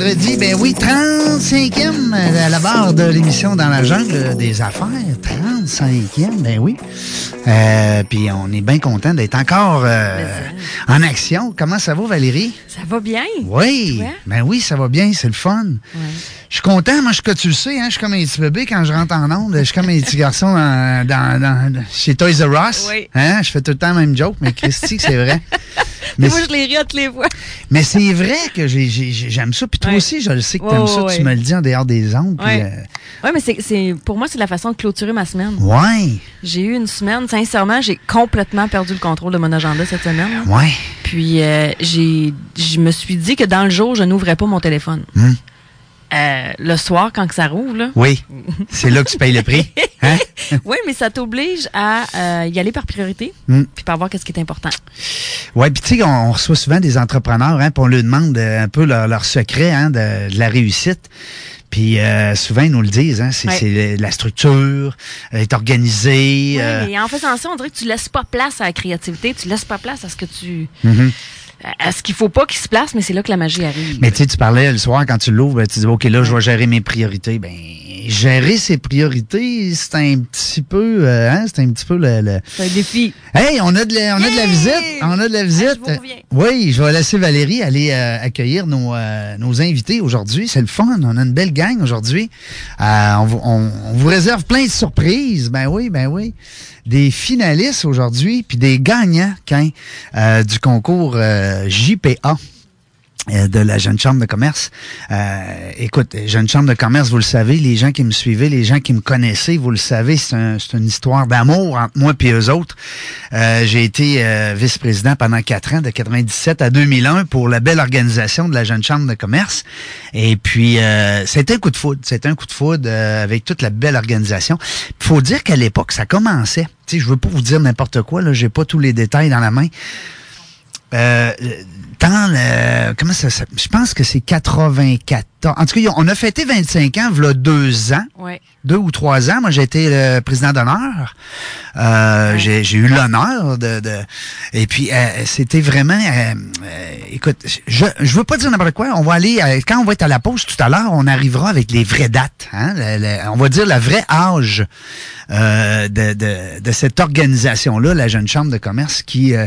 Vendredi, ben oui, 35e à la barre de l'émission Dans la jungle des affaires. 35e, ben oui. Euh, Puis on est bien content d'être encore euh, en action. Comment ça va, Valérie? Ça va bien? Oui, ben oui, ça va bien, c'est le fun. Je suis content, moi, je, que tu le sais, hein, je suis comme un petit bébé quand je rentre en onde. Je suis comme un petit garçon dans, dans- dans- chez Toys R Us. Oui. Hein, je fais tout le temps la même joke, mais Christy, c'est vrai. Mais, Moi, je les ris à toutes les fois. mais c'est vrai que j'ai- j'ai- j'ai- j'aime ça. Puis toi Ouais. aussi, je le sais que Ouais, t'aimes ouais, ça. ouais. Tu me le dis en dehors des ondes. Ouais. euh, Oui, mais c'est, c'est, pour moi, c'est la façon de clôturer ma semaine. ouais, J'ai eu une semaine, sincèrement, j'ai complètement perdu le contrôle de mon agenda cette semaine. là. ouais. Puis, euh, j'ai, je me suis dit que dans le jour, je n'ouvrais pas mon téléphone. Hmm. Euh, le soir, quand que ça rouvre, là. Oui, c'est là que tu payes le prix. Hein? oui, mais ça t'oblige à euh, y aller par priorité, Hmm. puis par voir qu'est-ce qui est important. Oui, puis tu sais, on, on reçoit souvent des entrepreneurs, hein, puis on leur demande euh, un peu leur, leur secret hein, de, de la réussite. Puis euh, souvent, ils nous le disent, hein, c'est Ouais. la structure, être organisé. Oui, euh, mais en faisant ça, on dirait que tu laisses pas place à la créativité, tu laisses pas place à ce que tu, mhm. À ce qu'il faut pas qu'il se place, mais c'est là que la magie arrive. Mais tu sais, tu parlais le soir quand tu l'ouvres, tu dis OK, là, je vais gérer mes priorités. Ben, gérer ses priorités, c'est un petit peu, euh, hein, c'est un petit peu le. le- c'est un défi. Hey, on a de la, on a de la visite, on a de la visite. je vous reviens. oui, je vais laisser Valérie aller euh, accueillir nos, euh, nos invités aujourd'hui. C'est le fun, on a une belle gang aujourd'hui. Euh, on, vous- on- on vous réserve plein de surprises. Ben oui, ben oui. Des finalistes aujourd'hui, puis des gagnants euh, du concours euh, JPA euh, de la Jeune Chambre de commerce. Euh, écoute, Jeune Chambre de commerce, vous le savez, les gens qui me suivaient, les gens qui me connaissaient, vous le savez, c'est un- c'est une histoire d'amour entre moi et eux autres. Euh, J'ai été euh, vice-président pendant quatre ans, de 97 à 2001, pour la belle organisation de la Jeune Chambre de commerce. Et puis, c'était un coup de foudre. C'était un coup de foudre avec toute la belle organisation. Il faut dire qu'à l'époque, ça commençait. Sais, je veux pas vous dire n'importe quoi, là, j'ai pas tous les détails dans la main. Euh, dans le, comment ça s'appelle? Je pense que c'est 84. En tout cas, on a fêté 25 ans, voilà deux ans, Ouais. deux ou trois ans. Moi, j'ai été le président d'honneur. Euh, j'ai, j'ai eu l'honneur de, de- et puis euh, c'était vraiment, euh, euh, écoute, je, je veux pas dire n'importe quoi. On va aller euh, quand on va être à la pause tout à l'heure, on arrivera avec les vraies dates. Hein, le- le- on va dire le vrai âge euh, de, de, de cette organisation-là, la Jeune Chambre de commerce, qui, euh,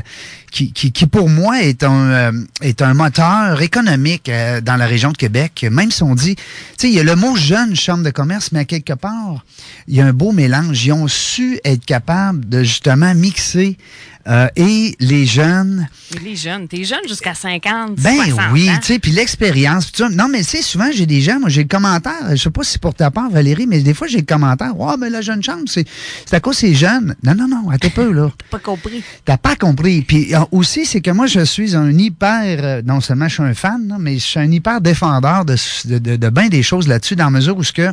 qui, qui, qui pour moi est un, est un moteur économique dans la région de Québec. Même si on dit, tu sais, il y a le mot jeune chambre de commerce, mais quelque part, il y a un beau mélange. Ils ont su être capables de justement mixer euh, et les jeunes, les jeunes, t'es jeune jusqu'à 50, ben 60 oui, tu sais, puis l'expérience. Non, mais tu sais, souvent, j'ai des gens, moi, j'ai le commentaire, je sais pas si c'est pour ta part, Valérie, mais des fois, j'ai le commentaire, « Ouais, mais la jeune chambre, c'est à cause c'est jeune. » Non, non, non, attends peu, là. Pas compris. T'as pas compris. Puis euh, aussi, c'est que moi, je suis un hyper, euh, non seulement je suis un fan, là, mais je suis un hyper défendeur de, de, de, de bien des choses là-dessus, dans la mesure où ce que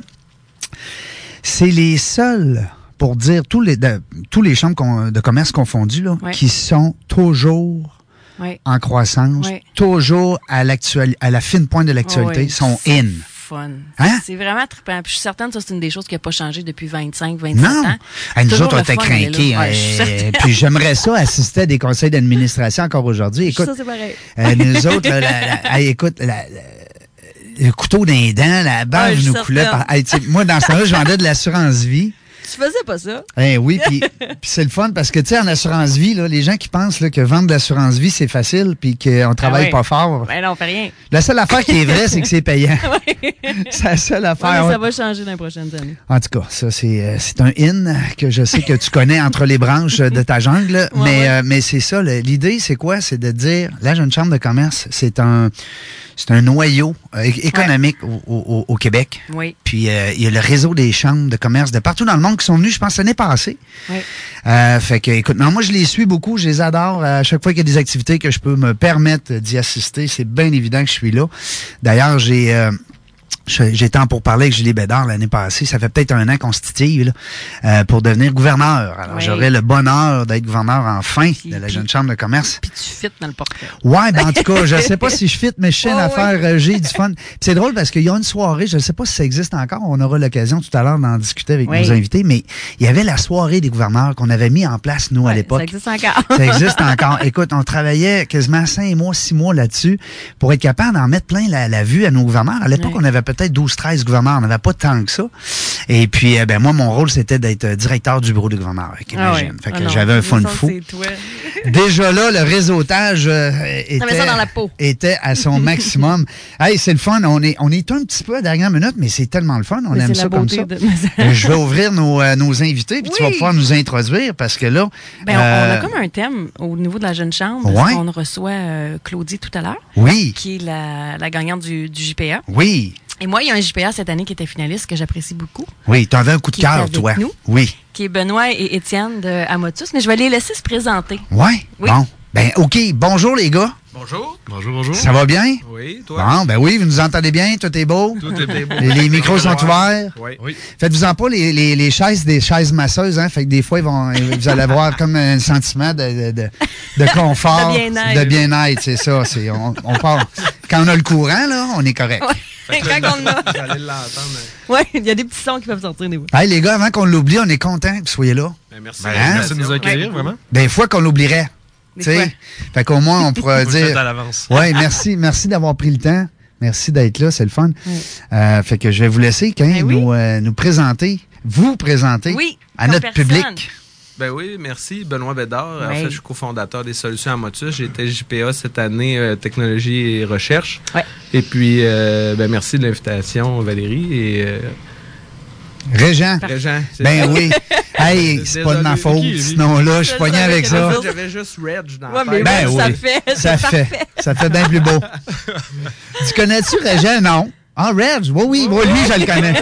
c'est les seuls, pour dire tous les, de- tous les chambres de commerce confondus, là, Ouais. qui sont toujours Ouais. en croissance, Ouais. toujours à, à la fine pointe de l'actualité, sont in. Fun. Hein? C'est vraiment trippant. Puis je suis certaine que ça, c'est une des choses qui n'a pas changé depuis 25, 27 Non! ans. Hey, nous autres, on était craqués. Ouais, certaine. puis j'aimerais ça assister à des conseils d'administration encore aujourd'hui. Écoute, ça, c'est pareil. Euh, nous autres, là, la- la- hey, écoute, la- le couteau d'un dent, la bave Ouais, je nous coulait par. Hey, moi, dans ce temps-là, je vendais de l'assurance vie. Tu faisais pas ça. Eh oui, puis c'est le fun parce que, tu sais, en assurance vie, là, les gens qui pensent là, que vendre de l'assurance vie, c'est facile puis qu'on travaille ouais. pas fort. Ben non, on fait rien. La seule affaire qui est vraie, c'est que c'est payant. c'est la seule affaire. ça va changer dans les prochaines années. En tout cas, ça, c'est euh, c'est un in que je sais que tu connais entre les branches de ta jungle. mais euh, mais c'est ça, l'idée, c'est quoi? C'est de dire, la jeune chambre de commerce, c'est un, c'est un noyau euh, économique au, au- au Québec. Oui. Puis il y a le réseau des chambres de commerce de partout dans le monde qui sont venus, je pense, l'année passée. Oui. Euh, fait que, écoute, non, moi, je les suis beaucoup, je les adore. À chaque fois qu'il y a des activités que je peux me permettre d'y assister, c'est bien évident que je suis là. D'ailleurs, j'ai... euh, J'ai temps pour parler avec Julie Bédard l'année passée. Ça fait peut-être un an qu'on se titille là, euh, pour devenir gouverneur. Alors, Oui. j'aurai le bonheur d'être gouverneur enfin Puis- de la puis- jeune chambre de commerce. Puis tu fites dans le portrait. Ouais, ben en tout cas, je sais pas si je fit, mais je Ouais, affaire, euh, j'ai du fun. C'est drôle parce qu'il y a une soirée, je ne sais pas si ça existe encore, on aura l'occasion tout à l'heure d'en discuter avec Oui. nos invités, mais il y avait la soirée des gouverneurs qu'on avait mis en place, nous, à l'époque. Ça existe encore. Ça existe encore. Écoute, on travaillait quasiment cinq mois, six mois là-dessus pour être capable d'en mettre plein la, la vue à nos gouverneurs. À l'époque, on avait peut-être 12, 13 gouverneurs. On n'avait pas tant que ça. Et puis, eh ben, moi, mon rôle, c'était d'être euh, directeur du bureau des gouverneurs. Fait Ah. Fait que Ah j'avais un fun fou. Déjà là, le réseautage euh, était, T'avais ça dans la peau. était à son maximum. hey, c'est le fun. On est, on est un petit peu à la dernière minute, mais c'est tellement le fun. On Mais aime ça comme ça. de- Euh, Je vais ouvrir nos, euh, nos invités, puis tu vas pouvoir nous introduire parce que là. Ben, on, on a euh, comme un thème au niveau de la jeune chambre. Ouais. qu'on reçoit euh, Claudie tout à l'heure, Oui, qui est la, la gagnante du, du JPA. oui, Et moi, il y a un JPA cette année qui était finaliste que j'apprécie beaucoup, oui. Tu avais un coup de cœur, toi. nous. Oui. qui est Benoît et Étienne de Amotus. Mais je vais les laisser se présenter. Ouais? Oui. Bon. Ben, OK. Bonjour, les gars. Bonjour. Bonjour, bonjour. Ça va bien? Oui, toi? Bon, ben oui, vous nous entendez bien? Tout est beau? Tout est bien beau. Les, les micros sont ouverts? Oui. oui. Faites-vous-en pas les, les, les chaises des chaises masseuses, hein? Fait que des fois, ils vont, vous allez avoir comme un sentiment de, de, de, de confort. De bien-être. De bien-être, c'est ça. C'est, on, on part. Quand on a le courant, là, on est correct. Ouais. Quand on a. Vous allez l'entendre. Ouais, il y a des petits sons qui peuvent sortir des. Hey, les gars, avant qu'on l'oublie, on est content que vous soyez là. Ben, merci. Ben, merci de nous accueillir, Ouais. vraiment. Des fois qu'on l'oublierait. Des Tu sais? fois. Fait qu'au moins, on pourra dire. à l'avance. Oui, merci, merci d'avoir pris le temps. Merci d'être là, c'est le fun. Oui. Euh, fait que je vais vous laisser, quand Ben oui. nous, euh, nous présenter, vous présenter Oui, à notre personne. public. Ben oui, merci. Benoît Bédard. En fait, je suis cofondateur des Solutions à Motus. J'ai été JPA cette année, euh, Technologie et Recherche. Et puis, euh, ben, merci de l'invitation, Valérie. Et euh, Régent? Ben oui. Hey, c'est pas de ma faute. Vicky, Sinon là, je suis pogné avec ça. le En fait, J'avais juste Reg dans Ouais, la mais tête. Ben oui, oui. ça fait. Ça fait. Ça fait bien plus beau. tu connais-tu Régent? Non. Ah, Reg? Oui, oui, oui, lui, je le connais.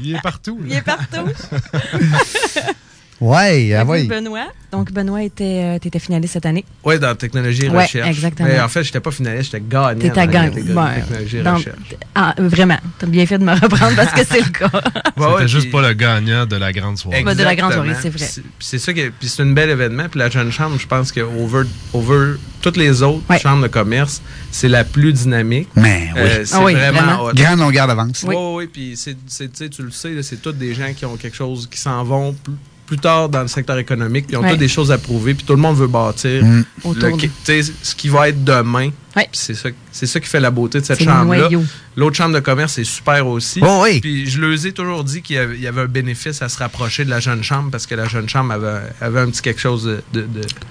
Il est partout. Il est partout. Ouais, ah Et oui. Benoît. Donc, Benoît était, euh, t'étais finaliste cette année. Oui, dans Technologie et Ouais, Recherche. exactement. Mais en fait, j'étais pas finaliste, j'étais gagnant. T'étais gagnant. Ouais. Technologie et Recherche. Ah, vraiment. T'as bien fait de me reprendre parce que c'est le cas. Ouais, ouais, C'était juste puis- pas le gagnant de la grande soirée. Bah, de la grande soirée, c'est vrai. C'est ça que puis c'est un bel événement. Puis la jeune chambre, je pense que over, over toutes les autres Ouais. chambres de commerce, c'est la plus dynamique. Mais oui. Euh, c'est Ah oui, vraiment vraiment. hot. Grande longueur d'avance. Oui. Oui, oui, puis tu sais, tu le sais, c'est tous des gens qui ont quelque chose, qui s'en vont plus, plus tard dans le secteur économique, puis ils ont Ouais. des choses à prouver, puis tout le monde veut bâtir Mm. Autour le- de- tu sais, ce qui va être demain. Ouais. C'est ça, c'est ça qui fait la beauté de cette chambre-là. L'autre chambre de commerce est super aussi. Oh oui. Puis je leur ai toujours dit qu'il y avait, il y avait un bénéfice à se rapprocher de la jeune chambre parce que la jeune chambre avait, avait un petit quelque chose de.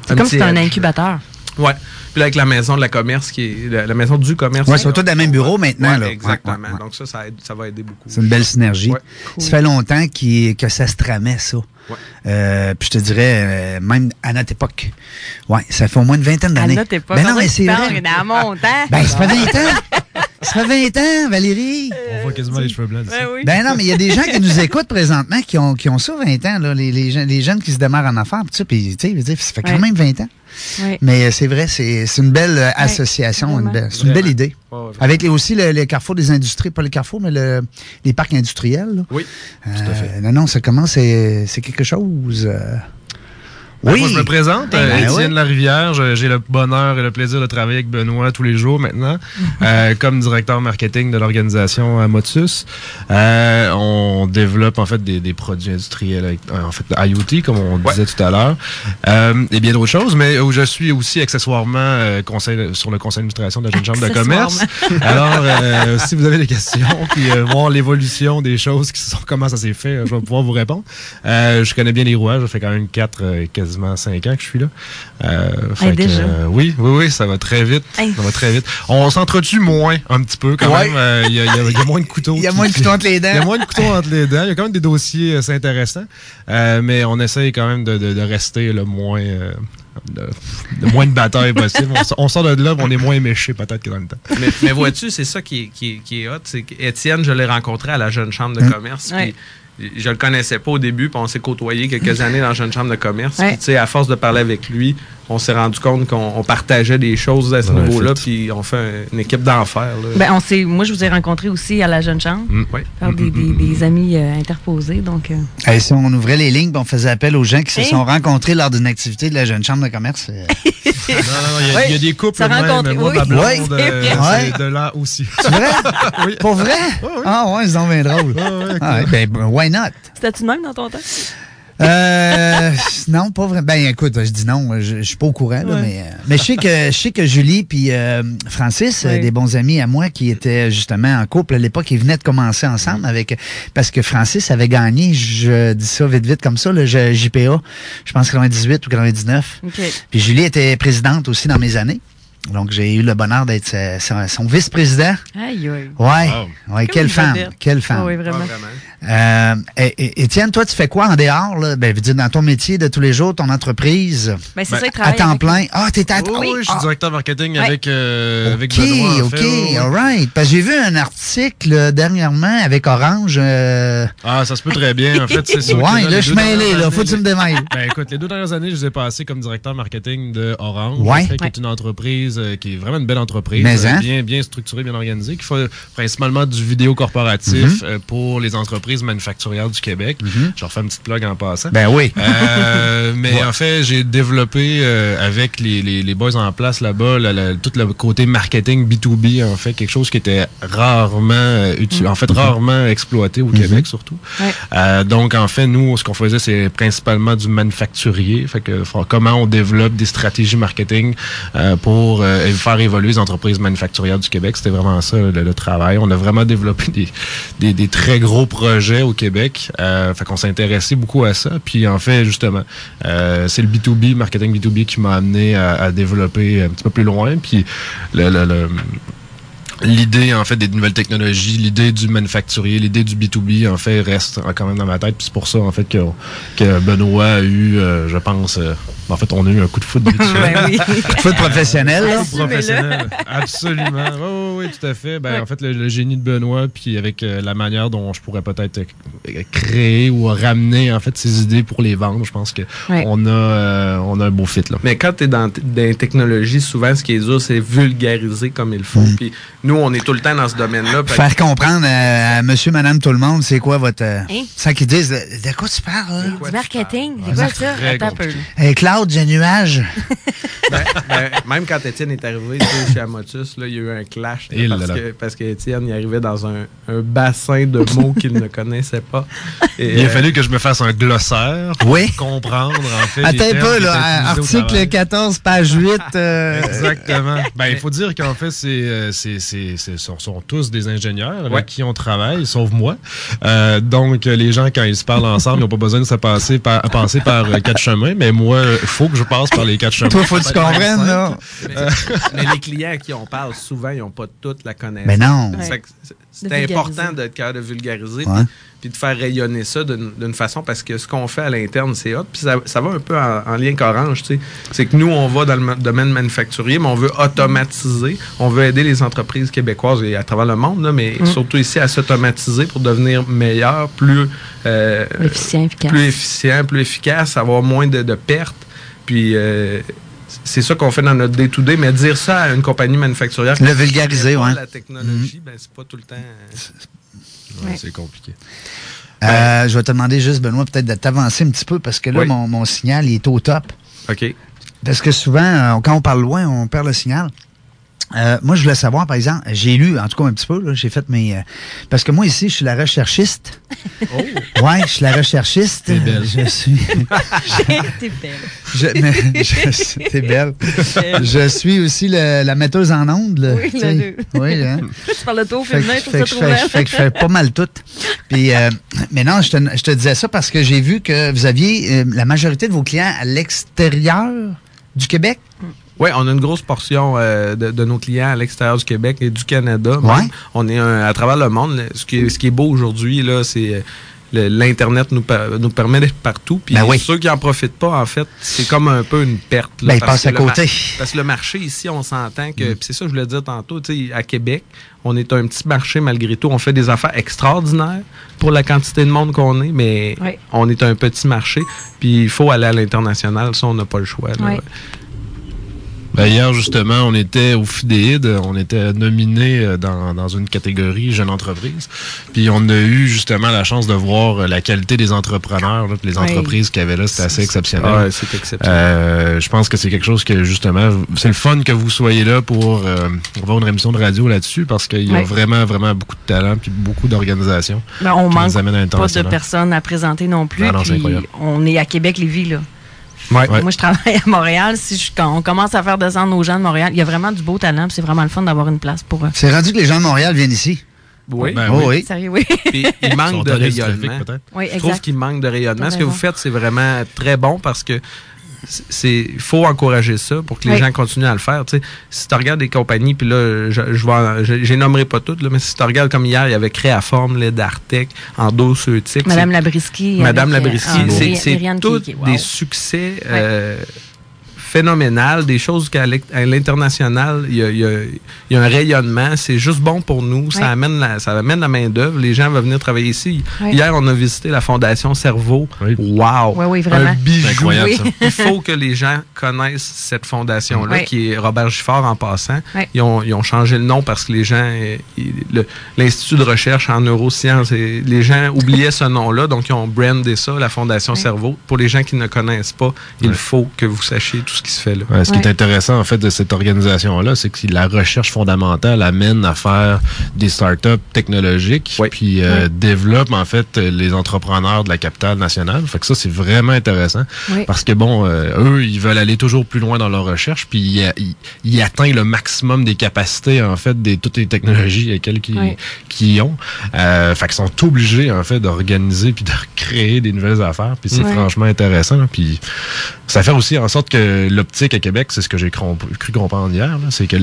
C'est comme si c'était un edge. incubateur. Ouais. Puis là, avec la maison de la commerce, qui est la, la maison du commerce. Sont tous dans le même bureau maintenant. Ouais, là. exactement. Ouais, ouais, ouais. Donc ça, ça, aide- ça va aider beaucoup. C'est une belle synergie. Ouais. Ça fait longtemps que ça se tramait, ça. Ouais. Euh, puis je te dirais, euh, même à notre époque. Ouais, ça fait au moins une vingtaine À d'années. notre époque. Ben non, on mais c'est vrai. dans mon temps. Ben, ça fait 20 ans. Ça fait 20 ans, Valérie. On voit quasiment les cheveux blancs. Ouais, oui. Ben non, mais il y a des gens qui nous écoutent présentement qui ont, qui ont ça 20 ans, là, les, les, jeunes, les jeunes qui se démarrent en affaires, pis tout ça, puis tu sais, ça fait quand Ouais. même 20 ans. Mais euh, c'est vrai, c'est c'est une belle euh, association, une vraiment. belle- c'est une belle idée. Avec les- aussi le, le carrefour des industries, pas le carrefour, mais le, les parcs industriels. là. Oui. Euh, à fait. Non, non, ça commence, c'est c'est quelque chose. euh, Ben, oui. Moi, je me présente, Ben, euh, ben Étienne oui. Larivière. Je- J'ai le bonheur et le plaisir de travailler avec Benoît tous les jours maintenant, euh, comme directeur marketing de l'organisation euh, Motus. Euh, on développe en fait des, des produits industriels, avec, euh, en fait IoT, comme on Ouais. disait tout à l'heure, euh, et bien d'autres choses. Mais où je suis aussi accessoirement euh, conseil, sur le conseil d'administration de la Jeune Chambre de commerce. Alors, euh, si vous avez des questions, puis euh, voir l'évolution des choses, qui sont, comment ça s'est fait, euh, je vais pouvoir vous répondre. Euh, je connais bien les rouages, ça fait quand même 4, quasiment 5 ans que je suis là. Euh, fait que, déjà? euh, oui, oui, oui, ça va très vite. Hey. Ça va très vite. On s'entretue moins, un petit peu, quand Ouais. même. Euh, Il y, a- y y moins de couteaux. Il y a moins de couteaux entre les il y a dents. moins de couteaux entre les dents. Il y a quand même des dossiers assez intéressants. Euh, mais on essaye quand même de, de- de rester le moins. euh, de, de moins de bataille possible. On, sort de là, on est moins méché peut-être que dans le temps. mais, mais vois-tu, c'est ça qui est, qui est, qui est hot. C'est qu'Étienne, je l'ai rencontré à la jeune chambre de Mm. commerce. Ouais. Puis je le connaissais pas au début, puis on s'est côtoyé quelques années dans une chambre de commerce. Ouais. Puis, tu sais, à force de parler avec lui, on s'est rendu compte qu'on on partageait des choses à ce Ouais, niveau-là, puis on fait un- une équipe d'enfer. Ben, on s'est, moi, je vous ai rencontré aussi à la Jeune Chambre, Mm. Oui. par des, des- des amis euh, interposés. Donc, euh, Hey, si on ouvrait les lignes, puis on faisait appel aux gens qui se Hein? sont rencontrés lors d'une activité de la jeune chambre de commerce. euh, Non, non, il y, a- Oui. il y a des couples même, moi, oui. ma blonde, Oui, euh, de là aussi. C'est vrai? Pour vrai? Ah ouais, c'est donc bien drôle. Ah ouais, ben, why not? c'était-tu de même dans ton temps? Euh, non, pas vraiment. Ben écoute, je dis non, je, je suis pas au courant, là, Ouais. mais, euh, mais je sais que je sais que Julie puis euh, Francis, euh, Oui. des bons amis à moi qui étaient justement en couple à l'époque, ils venaient de commencer ensemble avec parce que Francis avait gagné, je dis ça vite vite comme ça, le JPA, je pense 98 ou 99. OK. Puis Julie était présidente aussi dans mes années. Donc j'ai eu le bonheur d'être son vice-président. Aïe, aïe. Ouais, Wow. ouais, quelle femme, quelle femme. Ah oui, vraiment. Euh, Étienne, toi, tu fais quoi en dehors? Là? Ben, je veux dire, dans ton métier de tous les jours, ton entreprise, Ben, c'est Ben, ça, il à temps avec- plein. Ah, t'es à Oh, oui, je suis Ah, directeur marketing Ouais. avec, euh, avec OK, Benoît. en OK, fait, all right. Parce que j'ai vu un article euh, dernièrement avec Orange. euh, Ah, ça se peut très bien. En fait, c'est sûr. ouais, là, je suis mêlé, là. Faut que tu me démêles. Ben écoute, les deux dernières années, je les ai passées comme directeur marketing de Orange, Ouais. fait, qui Ouais. est une entreprise euh, qui est vraiment une belle entreprise, Mais, hein? bien, bien structurée, bien organisée, qui fait principalement du vidéo corporatif euh, pour les entreprises manufacturières du Québec. Je refais une petite plug en passant. Mhm. Ben oui. Euh, mais en fait, j'ai développé euh, avec les, les, les boys en place là-bas la- la- tout le côté marketing B2B, en fait, quelque chose qui était rarement euh, uti- en fait rarement exploité au Québec surtout. Ouais. Euh, donc en fait, nous, ce qu'on faisait, c'est principalement du manufacturier. Fait que comment on développe des stratégies marketing euh, pour euh, faire évoluer les entreprises manufacturières du Québec, c'était vraiment ça le, le travail. On a vraiment développé des, des, des très gros projets au Québec. Euh, fait qu'on s'est intéressé beaucoup à ça. Puis en fait, justement, euh, c'est le B2B, marketing B2B qui m'a amené à, développer un petit peu plus loin. Puis le- L'idée, en fait, des nouvelles technologies, l'idée du manufacturier, l'idée du B2B, en fait, reste quand même dans ma tête. Puis c'est pour ça, en fait, que, que Benoît a eu, euh, je pense, euh, en fait, on a eu un coup de foot. Ben oui. Foot professionnel, là. Professionnel. Absolument. Oui, oui, oui, tout à fait. Ben, Ouais. En fait, le, le génie de Benoît, puis avec euh, la manière dont je pourrais peut-être créer ou ramener en fait ces idées pour les vendre, je pense que Ouais. on a euh, on a un beau fit là. Mais quand tu es dans, dans les technologies, souvent, ce qui est dur, c'est vulgariser comme il faut. Puis nous, on est tout le temps dans ce domaine-là. Que- Faire comprendre à, à monsieur, madame, tout le monde, c'est quoi votre. euh, Hein? Sans qu'ils disent, de, de quoi tu parles, là? quoi Du tu marketing, parles? c'est quoi ça? Attends un Cloud, j'ai nuage. Ben, ben, même quand Étienne est arrivé chez Amotus, là, il y a eu un clash. là, Il parce, là que, parce que Étienne il arrivait dans un, un bassin de mots qu'il ne connaissait pas. Et, Il a euh, fallu que je me fasse un glossaire pour Oui. comprendre en fait. Attends un peu, là. Article travail. 14, page 8. euh, Exactement. Ben, il faut dire qu'en fait, c'est, c'est, sont, sont tous des ingénieurs avec Ouais. qui on travaille, sauf moi. Euh, donc, les gens, quand ils se parlent ensemble, ils n'ont pas besoin de se passer par, passer par euh, quatre chemins, mais moi, il faut que je passe par les quatre chemins. Toi, faut que tu comprennes, là. mais, mais les clients à qui on parle, souvent, ils n'ont pas toute la connaissance. Mais non. Ouais. C'est- important d'être capable de vulgariser Ouais. Puis, de faire rayonner ça d'une d'une façon parce que ce qu'on fait à l'interne, c'est hot. Puis ça, ça va un peu en, en lien qu'Orange, tu sais. C'est que nous, on va dans le ma- domaine manufacturier, mais on veut automatiser. On veut aider les entreprises québécoises et à travers le monde, là, mais surtout ici à s'automatiser pour devenir meilleur, plus, euh, Efficient, efficace. plus efficient, plus efficace, avoir moins de, de pertes. Puis euh, c'est ça qu'on fait dans notre day-to-day, mais dire ça à une compagnie manufacturière. Le qui vulgariser, ouais. La technologie, ben, c'est pas tout le temps. Ouais, Ouais. C'est compliqué. Euh, je vais te demander juste, Benoît, peut-être de t'avancer un petit peu parce que là, Oui. mon, mon signal, il est au top. OK. Parce que souvent, euh, quand on parle loin, on perd le signal. Euh, moi, je voulais savoir, par exemple, j'ai lu, en tout cas un petit peu, j'ai fait mes... euh, parce que moi, ici, je suis la recherchiste. Oh! Ouais, je suis la recherchiste. T'es belle. Je suis... T'es belle. je, mais, je- T'es belle. Je suis aussi le- la metteuse en ondes. Oui, le. Oui, hein. Tu parles de que, féminin, je que ça je trop fais, belle. fait que je fais pas mal tout. Puis, euh, mais non, je te, je te disais ça parce que j'ai vu que vous aviez euh, la majorité de vos clients à l'extérieur du Québec. Oui, on a une grosse portion euh, de, de nos clients à l'extérieur du Québec et du Canada. même. Ouais. On est un- à travers le monde. Ce qui est, ce qui est beau aujourd'hui, là, c'est euh, l'Internet nous, nous permet d'être partout. Puis Ben oui. ceux qui en profitent pas, en fait, c'est comme un peu une perte. là, Ben, ils passent à le côté. parce que le marché ici, on s'entend que. puis c'est ça que je voulais dire tantôt, tu sais, à Québec, on est un petit marché malgré tout. On fait des affaires extraordinaires pour la quantité de monde qu'on est, mais Oui. on est un petit marché. Puis il faut aller à l'international. Ça, on n'a pas le choix. là. Oui. Hier, justement, on était au FIDEID, on était nominé euh, dans, dans une catégorie jeune entreprise. Puis on a eu justement la chance de voir euh, la qualité des entrepreneurs, là, les Oui. entreprises qu'il y avait là. C'était assez exceptionnel. C'est exceptionnel. Euh, je pense que c'est quelque chose que justement, c'est le fun que vous soyez là pour euh, avoir une émission de radio là-dessus parce qu'il y a vraiment, vraiment beaucoup de talent puis beaucoup d'organisation. Ben, on manque pas de personnes à présenter non plus. Ah non, puis incroyable. on est à Québec, Lévis, là. Ouais. Moi, je travaille à Montréal. Si je- quand on commence à faire descendre nos gens de Montréal, il y a vraiment du beau talent. puis C'est vraiment le fun d'avoir une place pour eux. C'est rendu que les gens de Montréal viennent ici. Oui. Ben oh, oui. oui. Sérieux, oui. Puis il Ils manque de rayonnement. oui, Je trouve exact. qu'il manque de rayonnement. Ce que vous faites, c'est vraiment très bon parce que il faut encourager ça pour que les Oui. gens continuent à le faire. Si tu regardes des compagnies, puis là, je, en- je, nommerai pas toutes, là, mais si tu regardes comme hier, il y avait Créaforme, les Dartec, Endoceutique. Madame Labrisky. Madame euh, Labrisky, ah, c'est tous. Wow. des succès euh, phénoménal, des choses qu'à l'international, il y a, y y un rayonnement. C'est juste bon pour nous. Ça amène la, ça amène la main-d'œuvre. Les gens veulent venir travailler ici. Hier, on a visité la Fondation Cerveau. Oui. Wow! Oui, oui, vraiment. Un bijou. C'est incroyable, Oui. ça. Il faut que les gens connaissent cette fondation-là, qui est Robert Giffard en passant. Ils, ont, ils ont changé le nom parce que les gens, euh, l'Institut de recherche en neurosciences, et les gens oubliaient ce nom-là, donc ils ont brandé ça, la Fondation. Cerveau. Pour les gens qui ne connaissent pas, il faut que vous sachiez tout ce qui se fait là. Ouais, ce qui est intéressant, en fait, de cette organisation-là, c'est que la recherche fondamentale amène à faire des startups technologiques, Ouais. puis euh, Ouais. développe, en fait, les entrepreneurs de la capitale nationale. Fait que ça, c'est vraiment intéressant. Parce que, bon, euh, eux, ils veulent aller toujours plus loin dans leur recherche, puis ils, ils, ils atteignent le maximum des capacités, en fait, des toutes les technologies qu'ils ont. Euh, fait qu'ils sont obligés, en fait, d'organiser puis de créer des nouvelles affaires. Puis c'est Ouais. franchement intéressant. Puis ça fait aussi en sorte que l'optique à Québec, c'est ce que j'ai cru, comprendre hier, c'est que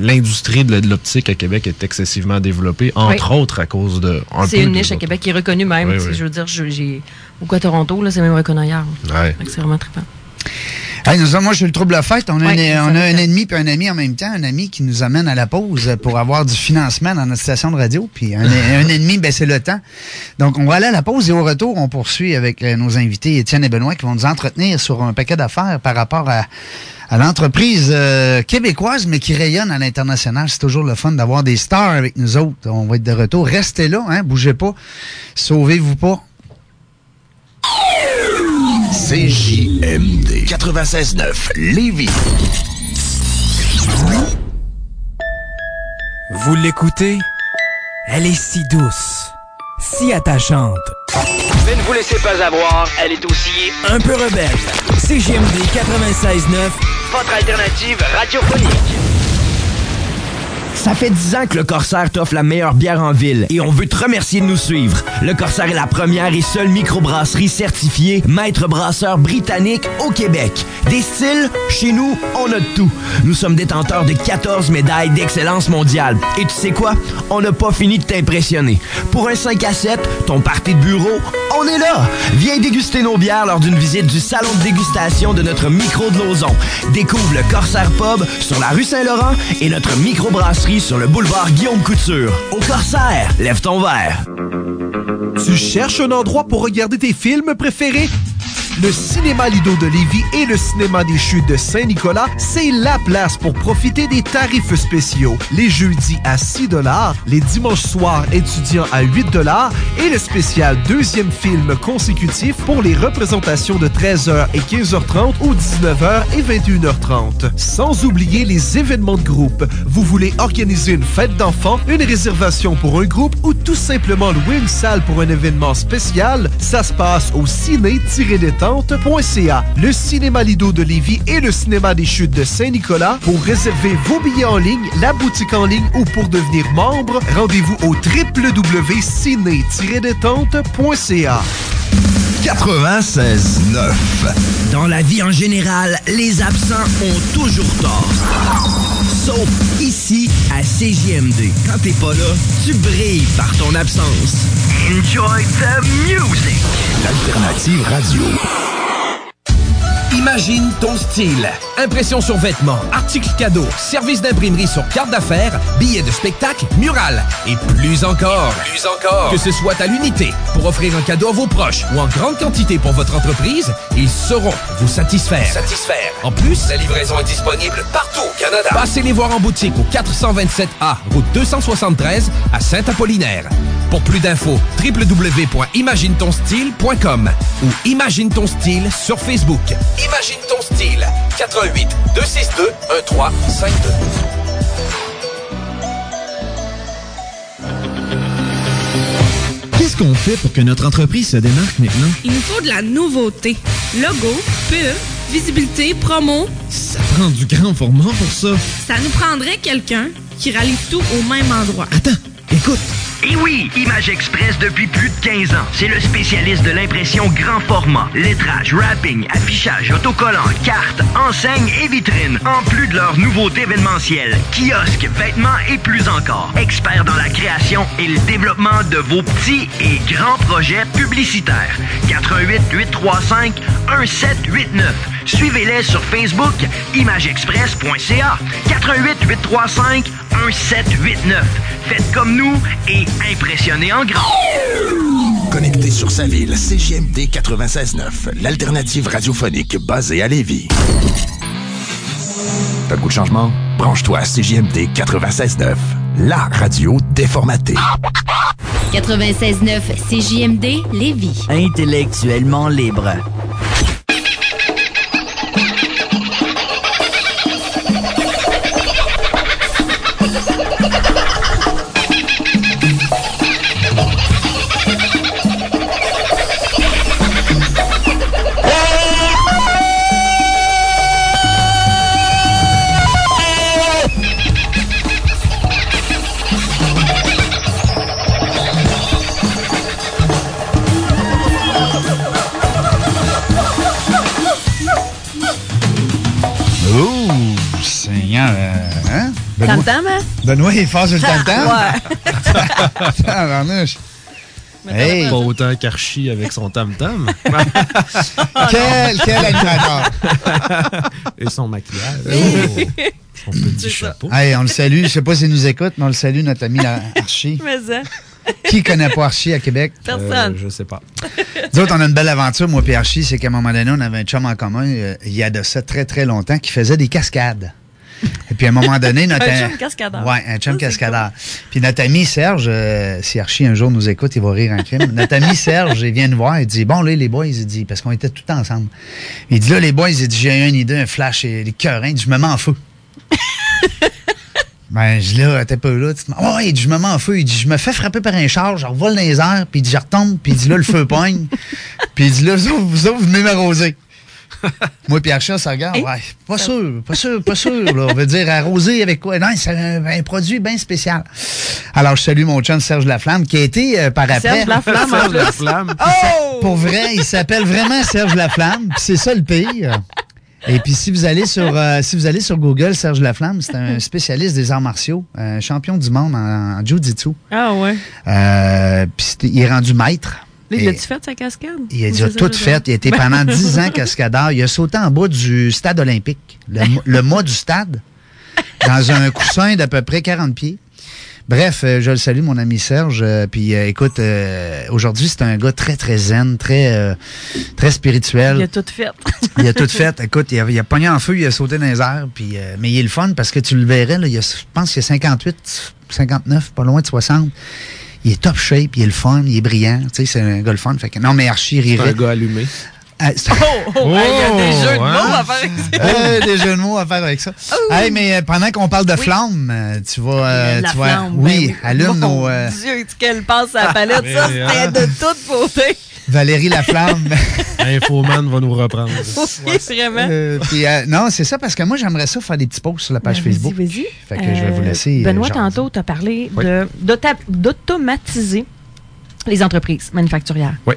l'industrie de l'optique à Québec est excessivement développée, entre autres à cause de... un C'est une niche à Québec qui est reconnue même. Oui. Je veux dire, j'ai. Ou à Toronto, là, c'est même reconnu. Ouais. Que C'est vraiment trippant. Hey, nous, moi, je suis le trouble à fête. On a, Ouais, un, on a un ennemi puis un ami en même temps. Un ami qui nous amène à la pause pour avoir du financement dans notre station de radio. Puis un, un ennemi, ben, c'est le temps. Donc, on va aller à la pause et au retour, on poursuit avec euh, nos invités Étienne et Benoît qui vont nous entretenir sur un paquet d'affaires par rapport à, à l'entreprise euh, québécoise, mais qui rayonne à l'international. C'est toujours le fun d'avoir des stars avec nous autres. On va être de retour. Restez là, hein, bougez pas. Sauvez-vous pas. CJMD 96.9 Lévis. Vous l'écoutez? Elle est si douce, si attachante, Mais ne vous laissez pas avoir, elle est aussi un peu rebelle. CGMD 96.9, votre alternative radiophonique. Ça fait 10 ans que le Corsaire t'offre la meilleure bière en ville et on veut te remercier de nous suivre. Le Corsaire est la première et seule microbrasserie certifiée maître brasseur britannique au Québec. Des styles, chez nous, on a tout. Nous sommes détenteurs de 14 médailles d'excellence mondiale. Et tu sais quoi? On n'a pas fini de t'impressionner. Pour un 5 à 7, ton party de bureau, on est là! Viens déguster nos bières lors d'une visite du salon de dégustation de notre micro de Lauson. Découvre le Corsaire Pub sur la rue Saint-Laurent et notre microbrasserie sur le boulevard Guillaume Couture. Au Corsaire, lève ton verre. Tu cherches un endroit pour regarder tes films préférés? Le Cinéma Lido de Lévis et le Cinéma des Chutes de Saint-Nicolas, c'est la place pour profiter des tarifs spéciaux. Les jeudis à 6 les dimanches soirs étudiants à 8 et le spécial deuxième film consécutif pour les représentations de 13h et 15h30 ou 19h et 21h30. Sans oublier les événements de groupe. Vous voulez organiser une fête d'enfants, une réservation pour un groupe ou tout simplement louer une salle pour un événement spécial? Ça se passe au Le cinéma Lido de Lévis et le cinéma des Chutes de Saint-Nicolas. Pour réserver vos billets en ligne, la boutique en ligne ou pour devenir membre, rendez-vous au www.ciné-détente.ca. 96.9 Dans la vie en général, les absents ont toujours tort. Sauf ici, à CJMD. Quand t'es pas là, tu brilles par ton absence. Enjoy the music. L'alternative radio. Imagine ton style. Impression sur vêtements, articles cadeaux, service d'imprimerie sur carte d'affaires, billets de spectacle, murales et plus encore. Plus encore. Que ce soit à l'unité, pour offrir un cadeau à vos proches ou en grande quantité pour votre entreprise, ils sauront vous satisfaire. Satisfaire. En plus, la livraison est disponible partout au Canada. Passez les voir en boutique au 427A, route 273 à Saint-Apollinaire. Pour plus d'infos, www.imaginetonstyle.com ou Imagine ton style sur Facebook. Imagine ton style. 88 262 1352. Qu'est-ce qu'on fait pour que notre entreprise se démarque maintenant? Il nous faut de la nouveauté. Logo, pub, visibilité, promo. Ça prend du grand format pour ça. Ça nous prendrait quelqu'un qui rallie tout au même endroit. Attends, écoute. Et oui, Image Express depuis plus de 15 ans. C'est le spécialiste de l'impression grand format, lettrage, wrapping, affichage, autocollant, cartes, enseignes et vitrines. En plus de leurs nouveautés événementielles, kiosques, vêtements et plus encore. Experts dans la création et le développement de vos petits et grands projets publicitaires. 88 835 1789. Suivez-les sur Facebook, imageexpress.ca. 88 835 1789. Faites comme nous et impressionnez en grand. Connecté sur sa ville, CGMD 96.9, l'alternative radiophonique basée à Lévis. T'as le goût de changement? Branche-toi à CGMD 96.9, la radio déformatée. 96.9 CJMD Lévis. Intellectuellement libre. Benoît, il sur le tam-tam? Ouais. Hey. Pas autant qu'Archie avec son tam-tam. quel, quel animateur. Et son maquillage. Oh. Son petit chapeau. Hey, on le salue. Je sais pas s'il nous écoute, mais on le salue, notre ami Archie. Mais ça. Qui connaît pas Archie à Québec? Personne. Euh, je sais pas. Nous autres, on a une belle aventure, moi et Archie, c'est qu'à un moment donné, on avait un chum en commun, euh, il y a de ça très, très longtemps, qui faisait des cascades. Et puis à un moment donné, notre... Un chum cascadeur. Ouais, un chum cascadeur. Puis notre ami Serge, euh, si Archie un jour nous écoute, il va rire un crime. Notre ami Serge, il vient nous voir, il dit, bon, là, les boys, il dit, parce qu'on était tout ensemble. Il dit, là, les boys, il dit, j'ai une idée, un flash, et les cœurs, il dit, je me mets en feu. Ben, je dis là, t'es pas là. Tu. Ouais, il dit, je me mets en feu. Il dit, je me fais frapper par un char, je revole dans les airs, puis il dit, je retombe, puis il dit, là, le feu pogne. puis il dit, là, vous, autres, vous venez m'arroser. Moi, puis Archie, ça regarde. Ouais, pas sûr, pas sûr, pas sûr. Là. On veut dire arroser avec quoi? Non, c'est un, un produit bien spécial. Alors, je salue mon chum Serge Laflamme, qui a été euh, par après. Serge Laflamme, Serge. Laflamme. Oh! Pour vrai, il s'appelle vraiment Serge Laflamme. puis C'est ça le pire. Et puis si vous allez sur euh, si vous allez sur Google, Serge Laflamme, c'est un spécialiste des arts martiaux, un champion du monde en, en jiu-jitsu. Ah ouais. Euh, puis il est rendu maître. Il a-tu fait sa cascade? il a tout fait. Il a été pendant 10 ans cascadeur. Il a sauté en bas du stade olympique, le, le mât du stade, dans un coussin d'à peu près 40 pieds. Bref, euh, je le salue, mon ami Serge. Euh, puis euh, écoute, euh, aujourd'hui, c'est un gars très, très zen, très, euh, très spirituel. Il a tout fait. Il a tout fait. Écoute, il a, il a pogné en feu, il a sauté dans les airs. Puis, mais il est le fun parce que tu le verrais, là, il a, je pense qu'il y a 58, 59, pas loin de 60. Il est top shape, il est le fun, il est brillant. Tu sais, c'est un gars le fun. Fait que, non, mais Archie C'est rirait. un gars allumé. Ah, c'est- Oh, oh, hey, il y a des jeux de hein? mots à faire avec ça. Euh, des jeux de mots à faire avec ça. Hey, mais euh, pendant qu'on parle de flammes, euh, tu vas. euh, tu vas flamme, ben oui, allume Mon nos. euh, Dieu, qu'elle passe à la palette, ça, Mais, c'était hein? de toute beauté. Valérie Laflamme. Infoman va nous reprendre. Oui, vraiment. Euh, puis, euh, non, c'est ça, parce que moi, j'aimerais ça faire des petits posts sur la page Ben, Facebook. Vas-y, vas-y. Fait que je vais vous Euh, laisser. Benoît, tantôt, tu as parlé Oui. de- d'auta- d'automatiser les entreprises manufacturières. Oui.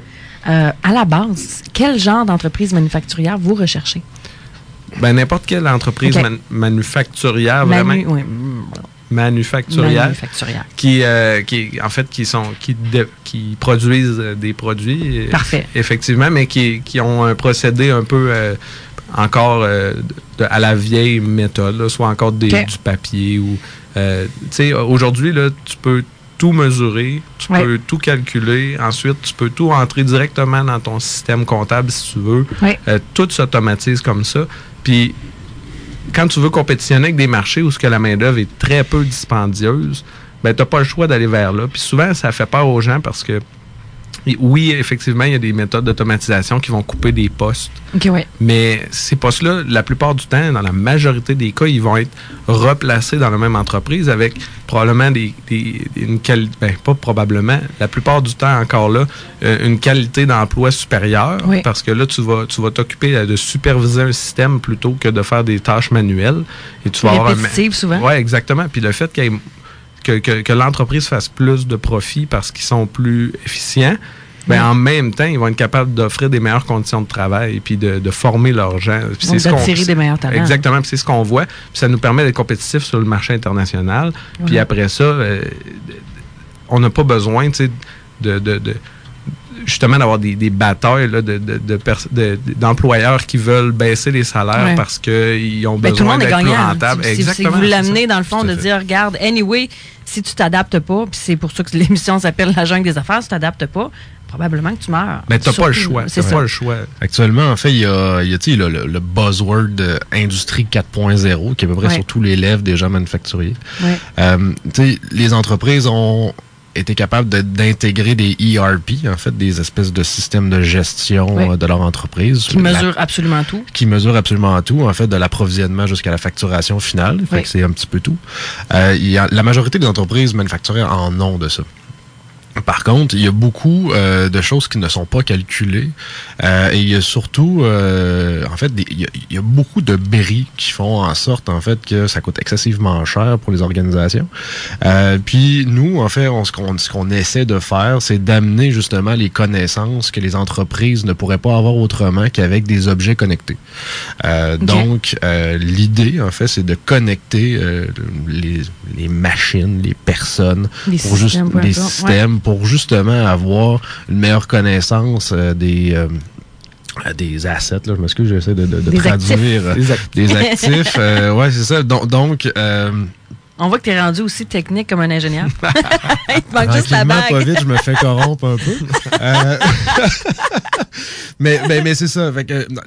Euh, à la base, quel genre d'entreprise manufacturière vous recherchez? Ben, n'importe quelle entreprise man- manufacturière, Manu- vraiment. oui. Manufacturière. Manufacturière. Qui, euh, qui, en fait, qui sont, qui, qui produisent euh, des produits. euh, Parfait. Effectivement, mais qui, qui ont un procédé un peu euh, encore euh, de- à la vieille méthode, là, soit encore des, du papier ou. tu sais, aujourd'hui, là, tu peux tout mesurer, tu peux tout calculer. Ensuite, tu peux tout entrer directement dans ton système comptable si tu veux. Tout s'automatise comme ça. Puis, quand tu veux compétitionner avec des marchés où que la main-d'œuvre est très peu dispendieuse, ben, tu n'as pas le choix d'aller vers là. Puis souvent, ça fait peur aux gens parce que, oui, effectivement, il y a des méthodes d'automatisation qui vont couper des postes. OK, ouais. Mais ces postes-là, la plupart du temps, dans la majorité des cas, ils vont être replacés dans la même entreprise avec probablement des, une qualité, ben, pas probablement, la plupart du temps encore là, euh, une qualité d'emploi supérieure. Oui. Parce que là, tu vas, tu vas t'occuper de superviser un système plutôt que de faire des tâches manuelles. Et tu vas avoir un souvent. Ouais, exactement. Puis le fait qu'il y ait- que, que- que l'entreprise fasse plus de profit parce qu'ils sont plus efficients, ben, en même temps, ils vont être capables d'offrir des meilleures conditions de travail et puis de, de former leurs gens. Puis c'est ce d'attirer des meilleurs talents. Exactement. Puis c'est ce qu'on voit. Puis ça nous permet d'être compétitifs sur le marché international. Puis après ça, euh, on n'a pas besoin, de- justement d'avoir des, des batailles là, de, de- de pers- de- d'employeurs qui veulent baisser les salaires Ouais. parce qu'ils ont Ben, tout le besoin monde est d'être plus gagnant. rentables. Si- si- vous c'est l'amenez dans le fond de dire, regarde, anyway, si tu t'adaptes pas, puis c'est pour ça que l'émission s'appelle La jungle des affaires, si tu t'adaptes pas, probablement que tu meurs. Mais t'as pas le choix. C'est pas le choix. Actuellement, en fait, il y a, y tu le, le- le buzzword euh, Industrie 4.0 qui est à peu près Ouais. sur tous les lèvres des gens manufacturiers. Ouais. Euh, tu sais, les entreprises ont été capables de- d'intégrer des ERP, en fait, des espèces de systèmes de gestion euh, de leur entreprise. Qui La- mesure absolument tout. qui mesure absolument tout, en fait, de l'approvisionnement jusqu'à la facturation finale. Fait Oui. que c'est un petit peu tout. Euh, il y a, la majorité des entreprises manufacturières en ont de ça. Par contre, il y a beaucoup euh, de choses qui ne sont pas calculées. Euh, et il y a surtout, euh, en fait, des- il, y a, il y a beaucoup de bris qui font en sorte, en fait, que ça coûte excessivement cher pour les organisations. Euh, puis nous, en fait, on, ce qu'on qu'on essaie de faire, c'est d'amener justement les connaissances que les entreprises ne pourraient pas avoir autrement qu'avec des objets connectés. Euh, Ok. Donc, euh, l'idée, en fait, c'est de connecter euh, les, les machines, les personnes, Les pour juste systèmes, peu les systèmes, pour justement avoir une meilleure connaissance euh, des euh, des assets, là, je m'excuse, j'essaie de, de, de Des traduire actifs. euh, Des actifs. actifs. euh, ouais, c'est ça. Donc, donc euh, On voit que tu es rendu aussi technique comme un ingénieur. Il te manque juste la tranquillement, bague. pas vite, je me fais corrompre un peu. Euh, mais mais, mais c'est ça.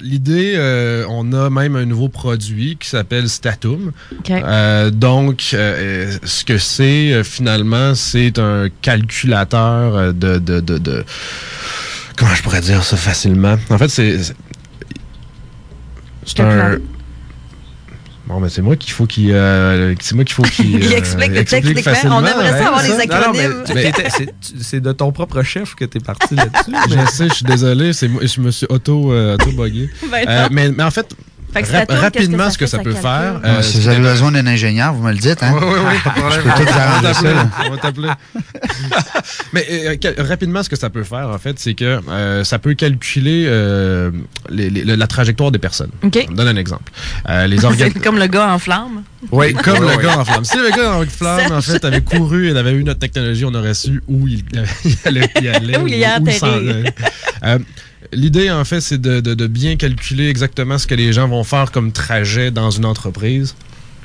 L'idée, euh, on a même un nouveau produit qui s'appelle Statum. Euh, donc, euh, ce que c'est, finalement, c'est un calculateur de, de, de, de- Comment je pourrais dire ça facilement? En fait, c'est... c'est- C'est un... Bon, mais c'est moi qu'il faut qu'il... euh, c'est moi qu'il faut qu'il... Il euh, explique explique techniquement. On facilement, aimerait ça ouais, avoir c'est les ça. Acronymes. c'est- de ton propre chef que tu es parti là-dessus. Je sais, je suis désolé, c'est moi- je me suis auto, euh, auto-buggé. Ben. Euh, mais, mais en fait, Fait que rap- Statum, rapidement, ce que ça peut faire. euh, si vous avez besoin d'un ingénieur, vous me le dites. Hein? Oui, oui, oui, pas de problème. Je peux tout On va arranger ça. On va t'appeler. Mais euh, rapidement, ce que ça peut faire, en fait, c'est que euh, ça peut calculer euh, les- les- la trajectoire des personnes. OK. On donne un exemple. Euh, les organes. C'est comme le gars en flamme. Oui, comme le gars en flamme. Si le gars en flamme, en fait, avait couru et avait eu notre technologie, on aurait su où il, il allait. Il allait Où il allait où s'en atterrir. allait. Euh, L'idée, en fait, c'est de, de- bien calculer exactement ce que les gens vont faire comme trajet dans une entreprise.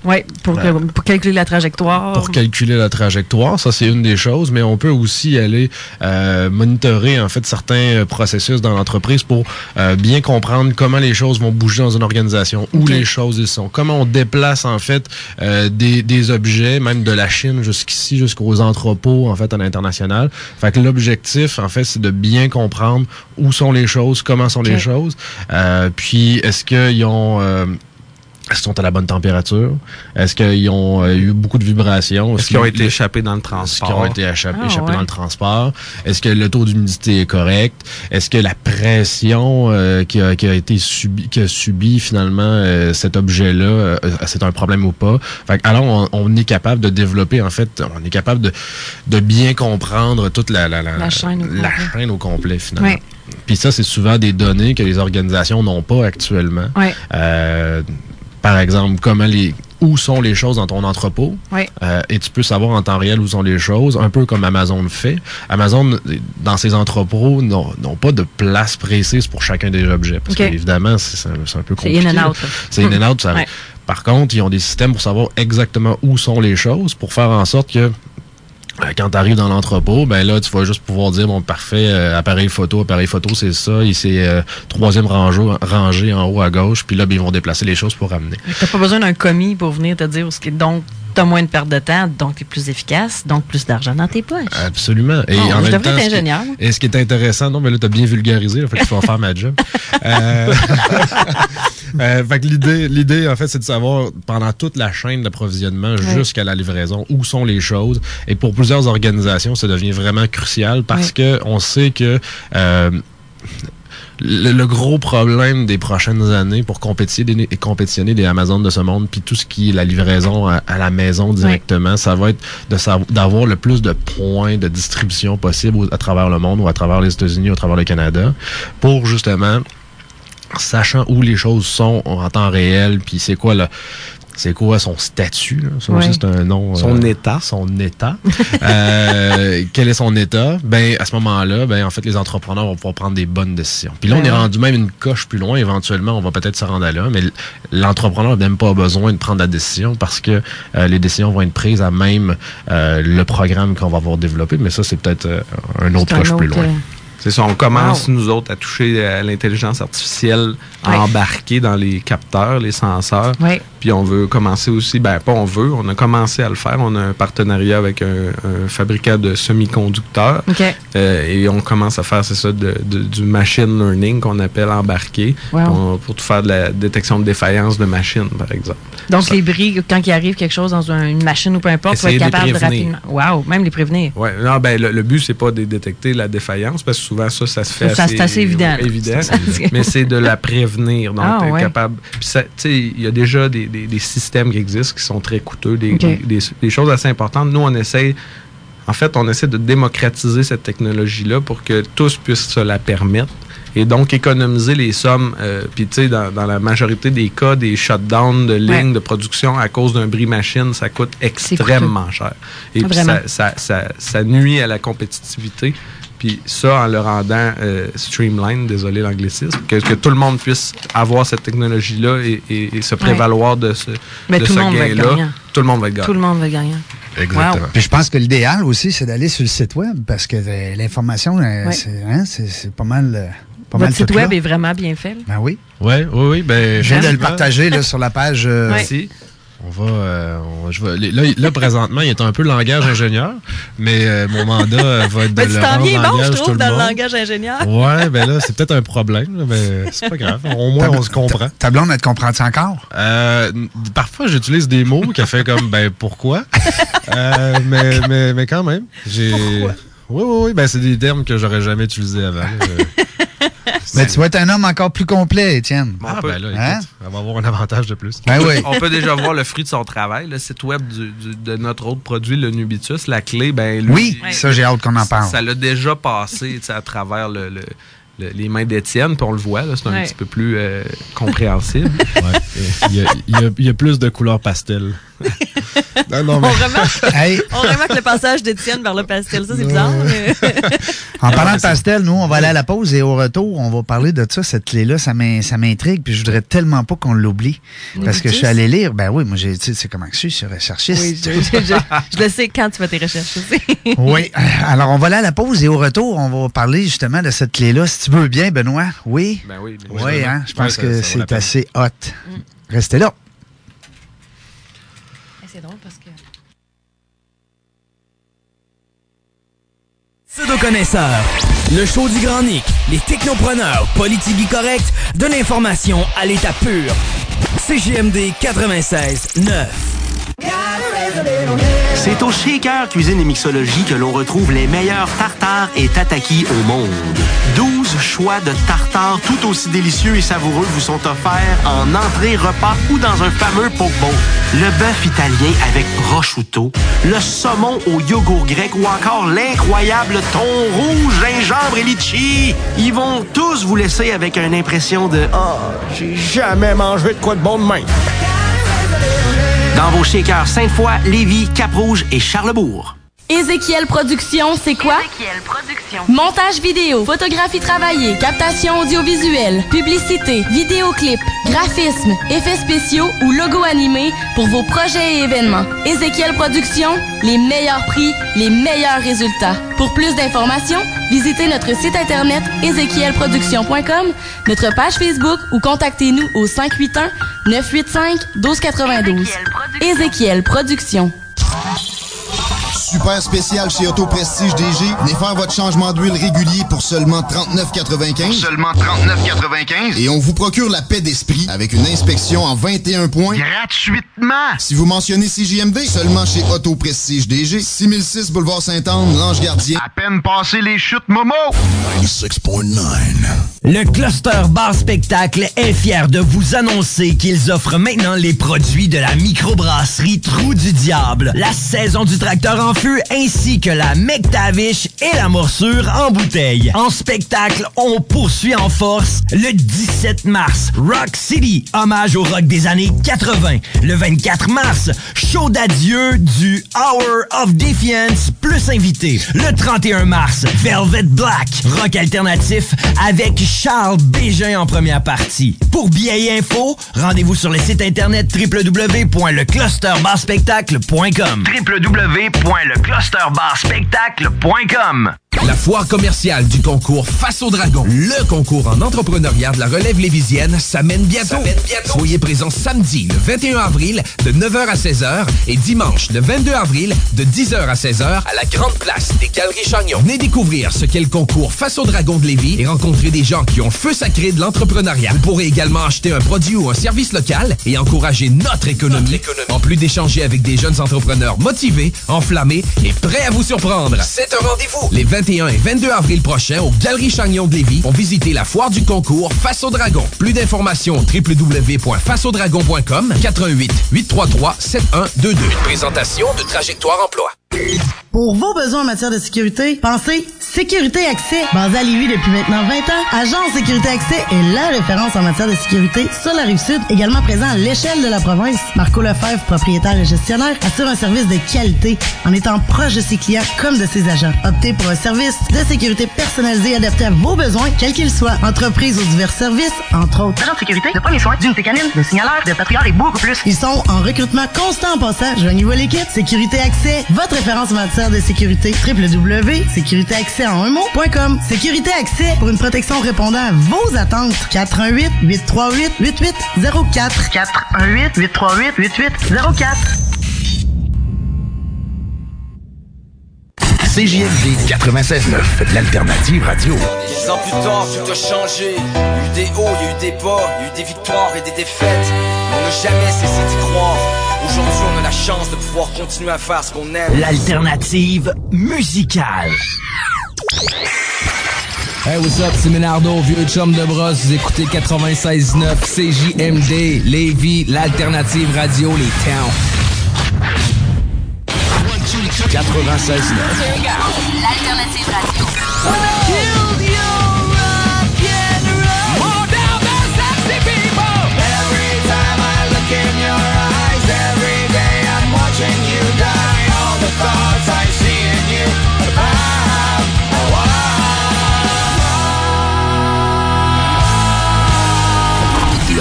Oui, pour, pour calculer la trajectoire. Pour calculer la trajectoire, ça c'est une des choses, mais on peut aussi aller euh, monitorer en fait certains euh, processus dans l'entreprise pour euh, bien comprendre comment les choses vont bouger dans une organisation, où les choses y sont, comment on déplace en fait euh, des, des objets, même de la Chine jusqu'ici, jusqu'aux entrepôts en fait à l'international. Fait que l'objectif en fait c'est de bien comprendre où sont les choses, comment sont les choses, euh, puis est-ce qu'ils ont euh, est-ce qu'ils sont à la bonne température? Est-ce qu'ils ont euh, eu beaucoup de vibrations? Est-ce qu'ils ont été échappés dans le transport? Est-ce qu'ils ont été échappés, Ah, échappés ouais. dans le transport? Est-ce que le taux d'humidité est correct? Est-ce que la pression euh, qui, a, qui a été subie, qui a subi finalement euh, cet objet-là, euh, c'est un problème ou pas? Fait que, alors, on, on est capable de développer, en fait, on est capable de, de bien comprendre toute la, la, la, La chaîne au la complet. chaîne au complet, finalement. Ouais. Puis ça, c'est souvent des données que les organisations n'ont pas actuellement. Ouais. Euh, par exemple, comment les où sont les choses dans ton entrepôt? Ouais. Euh, et tu peux savoir en temps réel où sont les choses, un peu comme Amazon le fait. Amazon, dans ses entrepôts, n'ont pas de place précise pour chacun des objets. Parce Ok. que, évidemment, c'est c'est un, c'est un peu C'est compliqué. in and out. C'est in and out. ça- Ouais. Par contre, ils ont des systèmes pour savoir exactement où sont les choses, pour faire en sorte que quand tu dans l'entrepôt, ben là, tu vas juste pouvoir dire, bon, parfait, euh, appareil photo, appareil photo, c'est ça, et c'est euh, troisième rangée en haut à gauche, puis là, ben, ils vont déplacer les choses pour ramener. T'as pas besoin d'un commis pour venir te dire ce qui est. Donc, t'as moins de perte de temps, donc plus efficace, donc plus d'argent dans tes poches. Absolument. Et en je même temps, être ce qui- ingénieur. Et ce qui est intéressant, non, mais là, tu as bien vulgarisé, il fait que tu vas faire ma job. Euh, euh, fait que l'idée, l'idée, en fait, c'est de savoir pendant toute la chaîne d'approvisionnement jusqu'à la livraison où sont les choses. Et pour plusieurs organisations, ça devient vraiment crucial parce que on sait que euh, le, le gros problème des prochaines années pour compétitionner, compétitionner des Amazon de ce monde, puis tout ce qui est la livraison à, à la maison directement, ça va être d'avoir le plus de points de distribution possible à travers le monde ou à travers les États-Unis ou à travers le Canada pour justement sachant où les choses sont en temps réel, puis c'est quoi le c'est quoi son statut là? Ça aussi, Ouais. c'est un nom. Son euh, état. Son état. Euh, quel est son état? Ben, à ce moment-là, ben, en fait, les entrepreneurs vont pouvoir prendre des bonnes décisions. Puis là, on Ben est ouais. rendu même une coche plus loin. Éventuellement, on va peut-être se rendre à là, mais l'entrepreneur n'a même pas besoin de prendre la décision parce que euh, les décisions vont être prises à même euh, le programme qu'on va avoir développé. Mais ça, c'est peut-être euh, un autre un coche plus loin. C'est ça, on commence, nous autres, à toucher à l'intelligence artificielle Ouais. embarquée dans les capteurs, les senseurs. Ouais. Puis on veut commencer aussi, ben pas on veut, on a commencé à le faire. On a un partenariat avec un, un fabricant de semi-conducteurs. Euh, et on commence à faire, c'est ça, de- de- du machine learning qu'on appelle embarqué Wow. pour, pour tout faire de la détection de défaillance de machines, par exemple. Donc, les bris, quand il arrive quelque chose dans un- une machine ou peu importe, Essayer être capable de rapidement. Wow, même les prévenir. Ouais, non, ben, le, le but, c'est pas de détecter la défaillance, parce que souvent, ça, ça se fait Ça, assez, c'est assez évident. évident, mais c'est de la prévenir. Donc, Ah, ouais. capable. Il y a déjà des, des- des systèmes qui existent qui sont très coûteux, des, des- choses assez importantes. Nous, on essaie. En fait, on essaie de démocratiser cette technologie-là pour que tous puissent se la permettre. Et donc, économiser les sommes. euh, Puis, tu sais, dans, dans la majorité des cas, des shutdowns de lignes Ouais. de production à cause d'un bris machine, ça coûte extrêmement cher. Et puis, Vraiment. ça, ça, ça, ça nuit à la compétitivité. Puis ça, en le rendant euh, streamline, désolé l'anglicisme, que, que tout le monde puisse avoir cette technologie-là et, et- et se prévaloir de ce, Mais de tout ce le monde va être gain-là. Tout le monde va être gagnant. Tout le monde va être gagnant. Exactement. Puis je pense que l'idéal aussi, c'est d'aller sur le site web parce que euh, l'information, euh, Ouais. c'est hein, c'est- c'est pas mal. euh, pas Votre mal site web là. est vraiment bien fait. Ben oui. Oui, oui, oui. Ben, Je viens de le partager là, sur la page. euh, Ouais. Merci. On va, euh, on- je vais- là, là, présentement, il est un peu langage ingénieur, mais euh, mon mandat euh, va être de Ben, tu le t'en rendre viens bon, je trouve, le dans le langage ingénieur. Ouais, ben là, c'est peut-être un problème, là, mais c'est pas grave. Au moins, on se comprend. Ta blonde, elle te comprend-tu encore? Euh, parfois, j'utilise des mots qui a fait comme, ben, pourquoi? Euh, mais, mais, mais quand même, j'ai... Pourquoi? Oui, oui, oui, ben, c'est des termes que j'aurais jamais utilisés avant. Mais tu vas être un homme encore plus complet, Étienne. Ah, ben là, écoute, Hein? on va avoir un avantage de plus. Ben oui. On peut déjà voir le fruit de son travail, le site web du- du- de notre autre produit, le Nubitus, la clé, ben lui, Oui, ça, j'ai hâte qu'on en parle. Ça l'a déjà passé à travers le- le- le- les mains d'Étienne, puis on le voit, c'est un petit peu plus euh, compréhensible. Ouais. Il y, a, y y plus de couleurs pastel. non, non, On remarque, Hey, on remarque le passage d'Étienne vers le pastel. Ça, c'est bizarre. mais- en parlant mais de pastel, nous, on va aller à la pause et au retour, on va parler de ça, cette clé-là. Ça m'in- ça m'intrigue, puis je voudrais tellement pas qu'on l'oublie. Parce que je suis allé lire. Ben oui, moi, j'ai, tu sais, c'est comment que je suis, je suis recherchiste. Oui, je, je- je- je le sais quand tu fais tes recherches aussi. Oui. Alors, on va aller à la pause et au retour, on va parler justement de cette clé-là. Si tu veux bien, Benoît. Oui? Ben oui, Oui, hein? Je pense Ouais, ça- que c'est assez hot. Restez là. C'est drôle parce que. Pseudo-connaisseurs, le show du Grand Nick, les technopreneurs politiques corrects, de l'information à l'état pur. CGMD 96 9. C'est au Shaker Cuisine et Mixologie que l'on retrouve les meilleurs tartares et tataki au monde. 12 choix de tartares tout aussi délicieux et savoureux vous sont offerts en entrée, repas ou dans un fameux poke bowl. Le bœuf italien avec prosciutto, le saumon au yogourt grec ou encore l'incroyable thon rouge, gingembre et litchi. Ils vont tous vous laisser avec une impression de « Ah, j'ai jamais mangé de quoi de bon de même. » Dans vos shakers Sainte-Foy, Lévis, Cap-Rouge et Charlebourg. Ézéchiel Productions, c'est quoi? Productions. Montage vidéo, photographie travaillée, captation audiovisuelle, publicité, vidéoclip, graphisme, effets spéciaux ou logo animé pour vos projets et événements. Ézéchiel Productions, les meilleurs prix, les meilleurs résultats. Pour plus d'informations, visitez notre site internet ézéchielproduction.com, notre page Facebook ou contactez-nous au 581 985 1292. Ézéchiel Productions. Super spécial chez Auto Prestige DG. Venez faire votre changement d'huile régulier pour seulement 39,95. Seulement 39,95. Et on vous procure la paix d'esprit avec une inspection en 21 points. Gratuitement. Si vous mentionnez CJMD, seulement chez Auto Prestige DG. 6006 Boulevard Sainte-Anne, Lange Gardien. À peine passé les chutes Momo. 96.9. Le Cluster Bar Spectacle est fier de vous annoncer qu'ils offrent maintenant les produits de la microbrasserie Trou du Diable. La saison du tracteur feu ainsi que la McTavish et la morsure en bouteille. En spectacle, on poursuit en force le 17 mars. Rock City, hommage au rock des années 80. Le 24 mars, show d'adieu du Hour of Defiance plus invité. Le 31 mars, Velvet Black, rock alternatif avec Charles Bégin en première partie. Pour billets et infos, rendez-vous sur le site internet www.leclusterbarspectacle.com www.leclusterbarspectacle.com La foire commerciale du concours Face au Dragon, le concours en entrepreneuriat de la relève lévisienne, s'amène bientôt. Soyez présents samedi, le 21 avril, de 9h à 16h et dimanche, le 22 avril, de 10h à 16h à la Grande Place des Galeries Chagnon. Venez découvrir ce qu'est le concours Face au Dragon de Lévis et rencontrer des gens qui ont feu sacré de l'entrepreneuriat. Vous pourrez également acheter un produit ou un service local et encourager notre économie. En plus d'échanger avec des jeunes entrepreneurs motivés, enflammés et prêts à vous surprendre. C'est un rendez-vous. Les 21 et 22 avril prochains aux Galeries Chagnon de Lévis pour visiter la foire du concours Face au Dragon. Plus d'informations www.faceaudragon.com 88 833 7122. Une présentation de Trajectoire Emploi. Pour vos besoins en matière de sécurité, pensez Sécurité Accès. Basé à Lévis depuis maintenant 20 ans, Agence Sécurité Accès est la référence en matière de sécurité sur la Rive-Sud, également présent à l'échelle de la province. Marco Lefebvre, propriétaire et gestionnaire, assure un service de qualité en étant proche de ses clients comme de ses agents. Optez pour un service de sécurité personnalisé adapté à vos besoins, quels qu'ils soient. Entreprise ou divers services, entre autres. Agent de sécurité, de premiers soins, d'unité canine, de signaleur, de patrouilleur et beaucoup plus. Ils sont en recrutement constant en passant. Joignez-vous à l'équipe. Sécurité Accès, votre référence en matière de sécurité. www.sécuritéaccès en un mot.com. Sécurité Accès pour une protection répondant à vos attentes. 418 838 8804 418 838 8804 CJMD 96.9, l'alternative radio. Dix ans plus tard, tout a changé. Il y a eu des hauts, il y a eu des bas, il y a eu des victoires et des défaites. Mais on n'a jamais cessé d'y croire. Aujourd'hui, on a la chance de pouvoir continuer à faire ce qu'on aime. L'alternative musicale. Hey, what's up, c'est Ménardo, vieux chum de brosse. Vous écoutez 96.9 CJMD, Lévis, l'alternative radio, les towns. 96.9. L'alternative radio.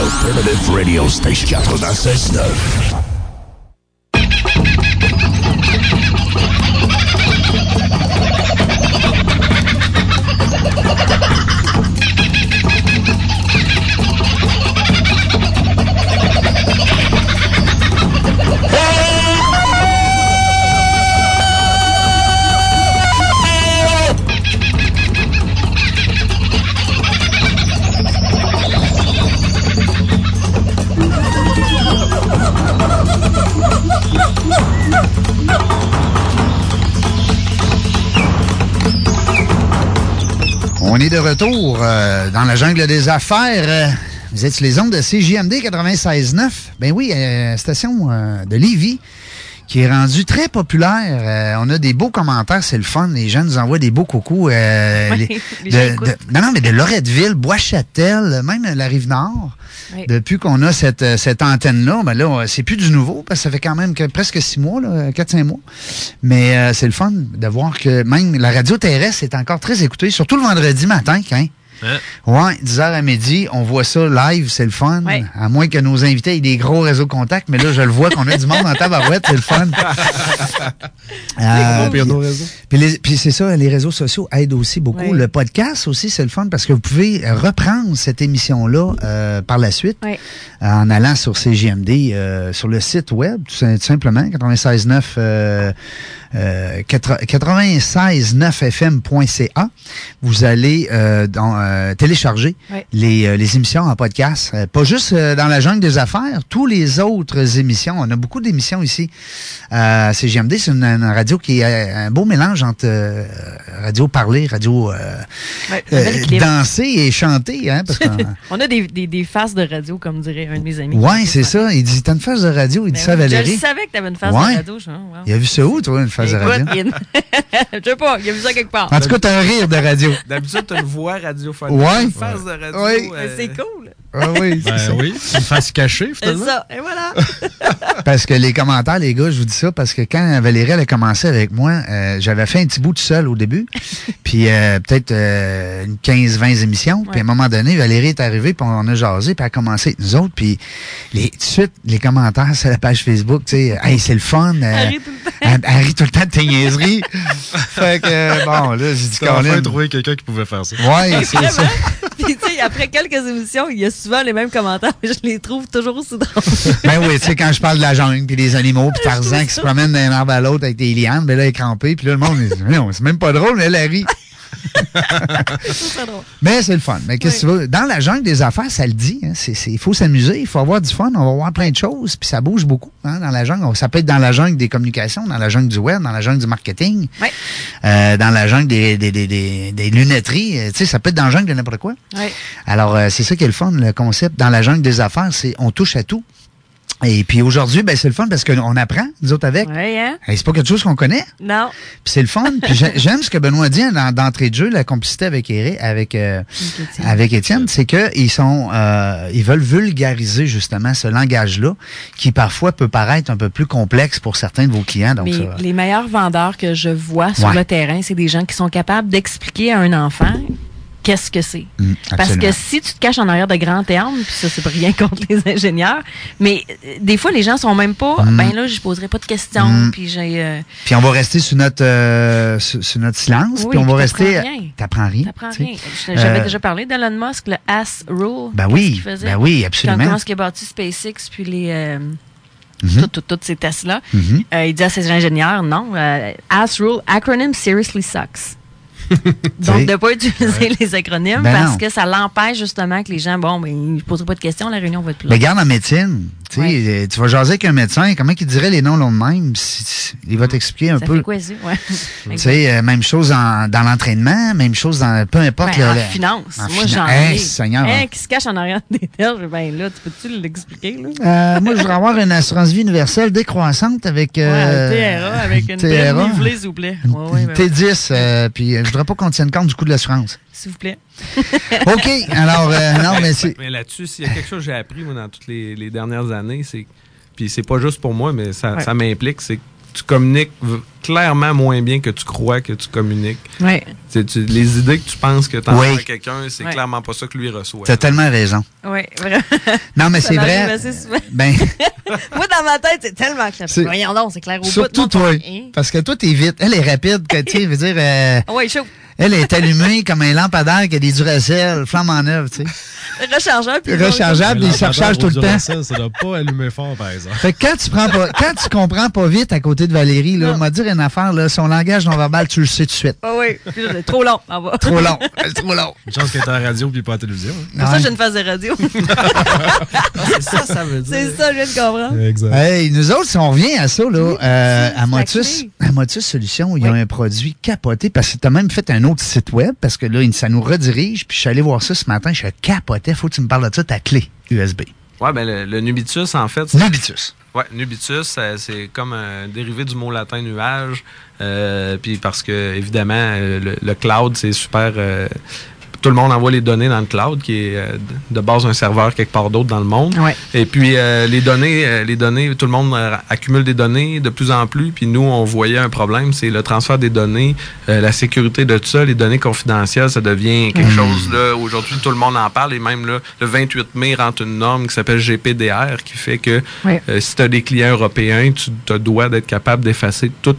Alternative Radio Station 96.9. retour euh, dans la jungle des affaires. Euh, vous êtes sur les ondes de CJMD 96.9. Ben oui, euh, station de Lévis qui est rendue très populaire. Euh, on a des beaux commentaires, c'est le fun. Les gens nous envoient des beaux coucous. euh, Oui, les- les gens de- de- non, non, mais de Loretteville, Bois-Châtel, même la Rive-Nord. Oui. Depuis qu'on a cette, euh, cette antenne-là, ben là, c'est plus du nouveau, parce que ça fait quand même que presque six mois, là, 4-5 mois. Mais euh, c'est le fun de voir que même la radio terrestre est encore très écoutée, surtout le vendredi matin, hein. Ouais, 10h à midi, on voit ça live, c'est le fun. À moins que nos invités aient des gros réseaux contacts, mais là, je le vois qu'on a du monde en tabarouette, c'est le fun. Euh, Puis, puis- puis, c'est ça, les réseaux sociaux aident aussi beaucoup. Oui. Le podcast aussi, c'est le fun parce que vous pouvez reprendre cette émission-là euh, par la suite en allant sur CGMD, euh, sur le site web, tout simplement, 96.9 euh, euh, 969fm.ca. Vous allez euh, dans, euh, télécharger les, les émissions en podcast. Pas juste dans la jungle des affaires, tous les autres émissions. On a beaucoup d'émissions ici. Euh, CGMD, c'est une, une radio qui est un beau mélange entre radio parler, radio danser et chanter. Hein, parce On a des, des, des faces de radio, comme dirait un de mes amis. Ouais, c'est ça. Il dit T'as une face de radio? Il dit Ben ça oui, Valérie. Je savais que tu avais une face de radio. Je, wow. Il a vu ça où, toi, une face radio? y je sais pas, il a vu ça quelque part. En tout cas, t'as un rire de radio. D'habitude, tu as une voix radiophonique. Ouais. Une face de radio. Oui. euh, C'est cool. Ah oui, c'est Ben ça. oui, une face cachée, C'est finalement. ça, et voilà. Parce que les commentaires, les gars, je vous dis ça, parce que quand Valérie elle a commencé avec moi, euh, j'avais fait un petit bout tout seul au début, puis euh, peut-être euh, une 15-20 émissions, puis à un moment donné, Valérie est arrivée, puis on a jasé, puis elle a commencé avec nous autres, puis les, tout de suite, les commentaires sur la page Facebook, tu sais, « Hey, c'est le fun! euh, Elle rit tout le temps. Elle, elle rit tout le temps de tes niaiseries. fait que, bon, là, j'ai dit, Colin, trouvé quelqu'un qui pouvait faire ça. Ouais, c'est ça. Puis, tu sais, après quelques émissions, il y a souvent les mêmes commentaires, mais je les trouve toujours aussi drôles. Ben oui, tu sais, quand je parle de la jungle, puis des animaux, puis Tarzan qui se promène d'un arbre à l'autre avec des lianes, ben là, il est crampé, puis là, le monde, Mais c'est même pas drôle, mais elle, elle rit. Mais c'est le fun. Mais qu'est-ce que tu veux? Dans la jungle des affaires, ça le dit. hein, c'est- Il faut s'amuser, il faut avoir du fun, on va voir plein de choses, puis ça bouge beaucoup hein, dans la jungle. Ça peut être dans la jungle des communications, dans la jungle du web, dans la jungle du marketing, euh, dans la jungle des, des, des, des, des lunetteries. euh, Tu sais, ça peut être dans la jungle de n'importe quoi. Alors, euh, c'est ça qui est le fun, le concept. Dans la jungle des affaires, c'est on touche à tout. Et puis aujourd'hui, ben, c'est le fun parce qu'on apprend, nous autres, avec. Ouais, hein? C'est pas quelque chose qu'on connaît. Non. Puis c'est le fun. Puis j'ai- j'aime ce que Benoît dit dans- d'entrée de jeu, la complicité avec Eric, avec euh, avec Étienne, c'est que ils sont euh, ils veulent vulgariser justement ce langage-là qui parfois peut paraître un peu plus complexe pour certains de vos clients. Donc Mais ça- les meilleurs vendeurs que je vois sur Ouais. le terrain, c'est des gens qui sont capables d'expliquer à un enfant qu'est-ce que c'est. Mm, Parce que si tu te caches en arrière de grands termes, puis ça, c'est rien contre les ingénieurs, mais euh, des fois, les gens sont même pas, Mm. ben là, je poserai pas de questions, Mm. puis j'ai... euh, Puis on va rester sur notre euh, sur, sur notre silence, Oui, puis on va rester. t'apprends rien. T'apprends rien. J'avais déjà parlé d'Elon Musk, le Ass Rule. Ben oui, faisait? ben oui, absolument. Quand, qu'il a bâti SpaceX, puis les... tout- toutes ces tests-là. Mhm. Euh, il dit à ses ingénieurs, non, Ass Rule, acronym seriously sucks. Donc, de ne pas utiliser les acronymes Ben parce non. que ça l'empêche justement que les gens, bon, ben, ils ne pas de questions, la réunion va être plus Mais regarde en médecine, tu sais, euh, tu vas jaser avec un médecin, comment il dirait les noms longs de même? Il va t'expliquer un Ça peu. fait quoi, ça? Ouais. Tu sais, euh, même chose en- dans l'entraînement, même chose dans peu importe. Ben, le- en le- finance. en Moi, j'en Hey, ai. Seigneur. Hein, qui se cache en arrière des terres, ben là, tu peux-tu l'expliquer, là? Euh, moi, je voudrais avoir une assurance vie universelle décroissante avec. Ouais, euh, TRA avec une TRA. s'il vous plaît. Ouais, ouais, ben, T10, euh, puis voudrais pas qu'on tienne compte du coût de l'assurance. S'il vous plaît. OK, alors, euh, non, mais c'est. Mais là-dessus, s'il y a quelque chose que j'ai appris moi, dans toutes les, les dernières années, c'est. Puis c'est pas juste pour moi, mais ça, Ouais. ça m'implique, c'est que tu communiques clairement moins bien que tu crois que tu communiques. Ouais. Tu- tu- les idées que tu penses que tu as Oui. à quelqu'un, c'est Ouais. clairement pas ça que lui reçoit. T'as tellement raison. Oui, vraiment. Non, mais c'est vrai. Ben, Moi, dans ma tête, c'est tellement clair. Voyons donc, c'est clair au bout. surtout toi. Parce que toi, t'es vite. Elle est rapide, que, tu veut dire. euh, ouais, chaud. elle est allumée comme un lampadaire qui a des duracell, flamme en œuvre, tu sais. Rechargeable. puis Rechargeable, se recharge tout le temps. Ça doit pas allumer fort, par exemple. Fait que quand tu prends pas, quand tu comprends pas vite à côté de Valérie, là, on va dire une affaire, là, son langage non-verbal, tu le sais tout de suite. Ah oui, trop long. en bas. Trop long. Trop long. Une chance qu'elle est à la radio puis pas à la télévision. hein. Pour ça, j'ai une phase de radio. c'est ça, ça veut dire. c'est ça, je viens de comprendre. Exact. Hey, nous autres, si on revient à ça, là, euh, à, Motus, à Motus Solutions, ils ont un produit capoté parce que tu as même fait un autre site web parce que là, ça nous redirige. Puis je suis allé voir ça ce matin, je capotais. Faut que tu me parles de ça, ta clé USB. Ouais, ben le, le Nubitus, en fait. c'est- Nubitus. Ouais, Nubitus, c'est comme un dérivé du mot latin nuage. Euh, puis parce que, évidemment, euh, le, le cloud, c'est super. euh, tout le monde envoie les données dans le cloud, qui est euh, de base un serveur quelque part d'autre dans le monde. Ouais. Et puis euh, les données, euh, les données, tout le monde accumule des données de plus en plus. Puis nous, on voyait un problème, c'est le transfert des données, euh, la sécurité de tout ça, les données confidentielles, ça devient quelque chose là. Aujourd'hui, tout le monde en parle. Et même là, le 28 mai rentre une norme qui s'appelle GPDR, qui fait que Ouais. euh, si tu as des clients européens, tu te dois d'être capable d'effacer toute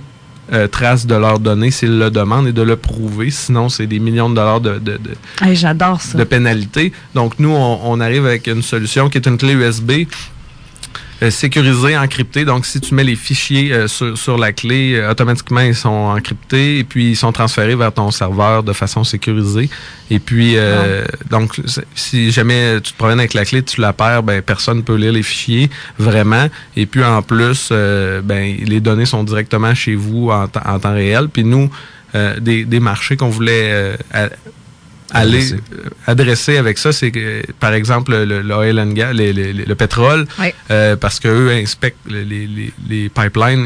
euh, trace de leurs données s'ils le demandent et de le prouver. Sinon, c'est des millions de dollars de, de, de- Hey, J'adore ça. de pénalité. Donc, nous, on, on arrive avec une solution qui est une clé USB euh, sécurisée, encryptée. Donc, si tu mets les fichiers euh, sur, sur la clé, euh, automatiquement, ils sont encryptés et puis ils sont transférés vers ton serveur de façon sécurisée. Et puis, euh, donc, si jamais tu te promènes avec la clé, tu la perds, ben, personne ne peut lire les fichiers, vraiment. Et puis, en plus, ben, les données sont directement chez vous en, temps- en temps réel. Puis nous, euh, des, des marchés qu'on voulait euh, à- aller Adresser. euh, adresser avec ça, c'est que, par exemple, le, le oil and gas, les- les- les- le pétrole, Oui. euh, parce qu'eux inspectent les, les- les- les pipelines.